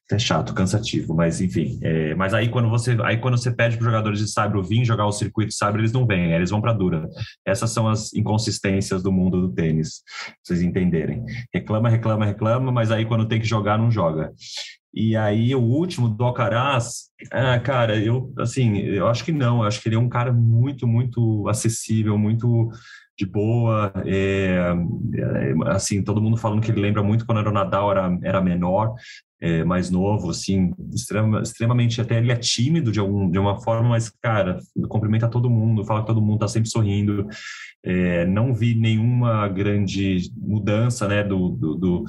até, chato, cansativo, mas enfim. É, mas aí quando você aí quando você pede para os jogadores de Cyber vir jogar o circuito Cyber, eles não vêm, eles vão para dura. Essas são as inconsistências do mundo do tênis, pra vocês entenderem. Reclama, reclama, reclama, mas aí quando tem que jogar, não joga. E aí o último do Alcaraz, ah, cara, eu assim, eu acho que não, eu acho que ele é um cara muito, muito acessível, muito de boa, é, é, assim, todo mundo falando que ele lembra muito quando era o Nadal, era, era menor, é, mais novo, assim, extrema, extremamente, até ele é tímido de, algum, de uma forma, mas, cara, cumprimenta todo mundo, fala que todo mundo tá sempre sorrindo, é, não vi nenhuma grande mudança, né, do, do, do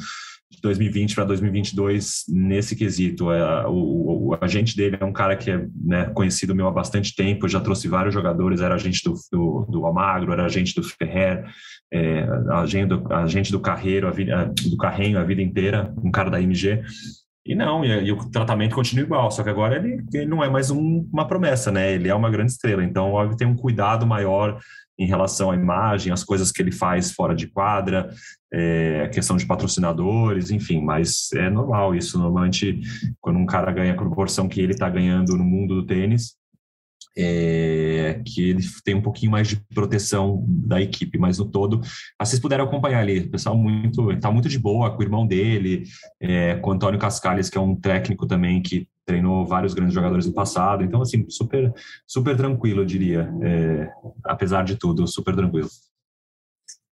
2020 para 2022 nesse quesito. É, o, o, agente dele é um cara que é né, conhecido meu há bastante tempo, já trouxe vários jogadores, era agente do, do, do Almagro, era agente do Ferrer, é, agente, do, agente do Carreiro, a vida, do Carrenho a vida inteira, um cara da MG. E não, e, e, o tratamento continua igual, só que agora ele, ele não é mais um, uma promessa, né? Ele é uma grande estrela, então óbvio tem um cuidado maior em relação à imagem, as coisas que ele faz fora de quadra, é, questão de patrocinadores, enfim, mas é normal isso. Normalmente, quando um cara ganha a proporção que ele está ganhando no mundo do tênis, é, que ele tem um pouquinho mais de proteção da equipe, mas no todo, ah, vocês puderam acompanhar ali, o pessoal muito, está muito de boa com o irmão dele, é, com o Antônio Cascales, que é um técnico também que treinou vários grandes jogadores no passado, então assim, super, super tranquilo, eu diria, é, apesar de tudo, super tranquilo.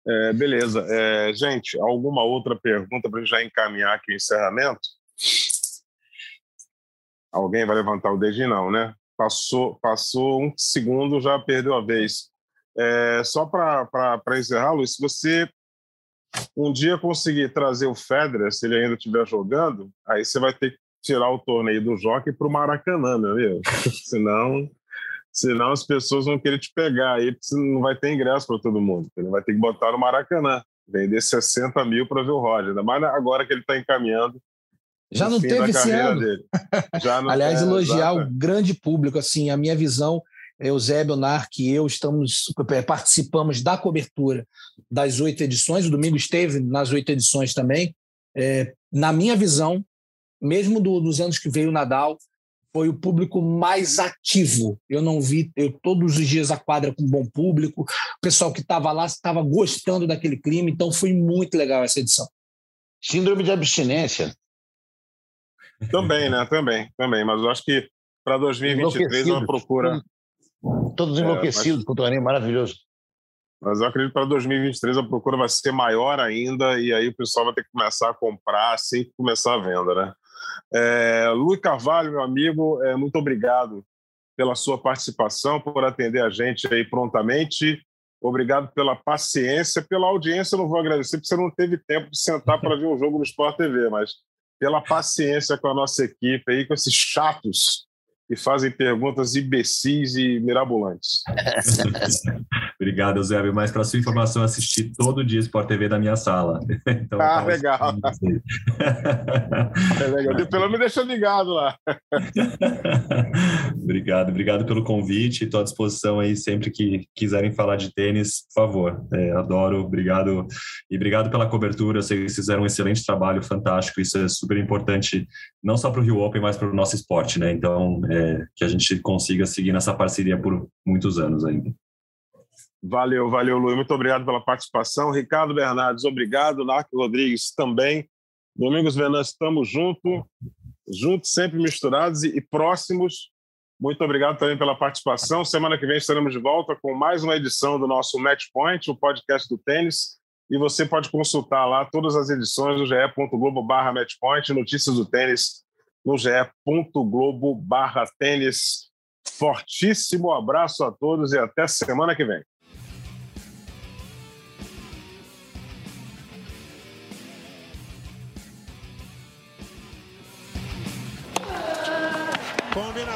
É, beleza. É, gente, alguma outra pergunta para já encaminhar aqui o encerramento? Alguém vai levantar o dedinho? Não, né? Passou, passou um segundo, já perdeu a vez. É, só para encerrar, Luiz, se você um dia conseguir trazer o Federer, se ele ainda estiver jogando, aí você vai ter que tirar o torneio do Jockey para o Maracanã, meu amigo? <laughs> senão, senão as pessoas vão querer te pegar aí, não vai ter ingresso para todo mundo. Ele vai ter que botar no Maracanã, vender 60 mil para ver o Roger, ainda mais agora que ele está encaminhando. Já não teve esse ano. <laughs> Não, Aliás, é, elogiar exatamente. o grande público, assim, a minha visão Eusébio Narc e eu estamos é, participamos da cobertura das oito edições. O Domingo esteve nas oito edições também. É, na minha visão, mesmo do, dos anos que veio o Nadal, foi o público mais ativo. Eu não vi eu, todos os dias a quadra com bom público, o pessoal que estava lá estava gostando daquele clima, então foi muito legal essa edição. Síndrome de abstinência. Também, né? Também, também. Mas eu acho que para 2023 é uma procura. Todos enlouquecidos é, mas... com o torneio maravilhoso. Mas eu acredito que para 2023 a procura vai ser maior ainda e aí o pessoal vai ter que começar a comprar assim que começar a venda, né? É, Luiz Carvalho, meu amigo, é, muito obrigado pela sua participação, por atender a gente aí prontamente. Obrigado pela paciência, pela audiência. Eu não vou agradecer porque você não teve tempo de sentar para ver o jogo no Sport TV, mas pela paciência com a nossa equipe aí, com esses chatos que fazem perguntas imbecis e mirabolantes. <laughs> Obrigado, Eusébio. Mas para sua informação, eu assisti todo dia Sport TV da minha sala. <laughs> Então, ah, legal. é legal. Pelo menos deixa ligado lá. <laughs> obrigado, obrigado pelo convite. Estou à disposição aí sempre que quiserem falar de tênis, por favor. É, adoro, obrigado. E obrigado pela cobertura. Vocês fizeram um excelente trabalho, fantástico. Isso é super importante, não só para o Rio Open, mas para o nosso esporte, né? Então, é, que a gente consiga seguir nessa parceria por muitos anos ainda. Valeu, valeu, Luiz. Muito obrigado pela participação. Ricardo Bernardes, obrigado. Narco Rodrigues também. Domingos Venâncio, estamos juntos, juntos, sempre misturados e, próximos. Muito obrigado também pela participação. Semana que vem estaremos de volta com mais uma edição do nosso Match Point, o podcast do tênis. E você pode consultar lá todas as edições do ge.globo barra matchpoint, notícias do tênis no ge.globo tênis. Fortíssimo abraço a todos e até semana que vem.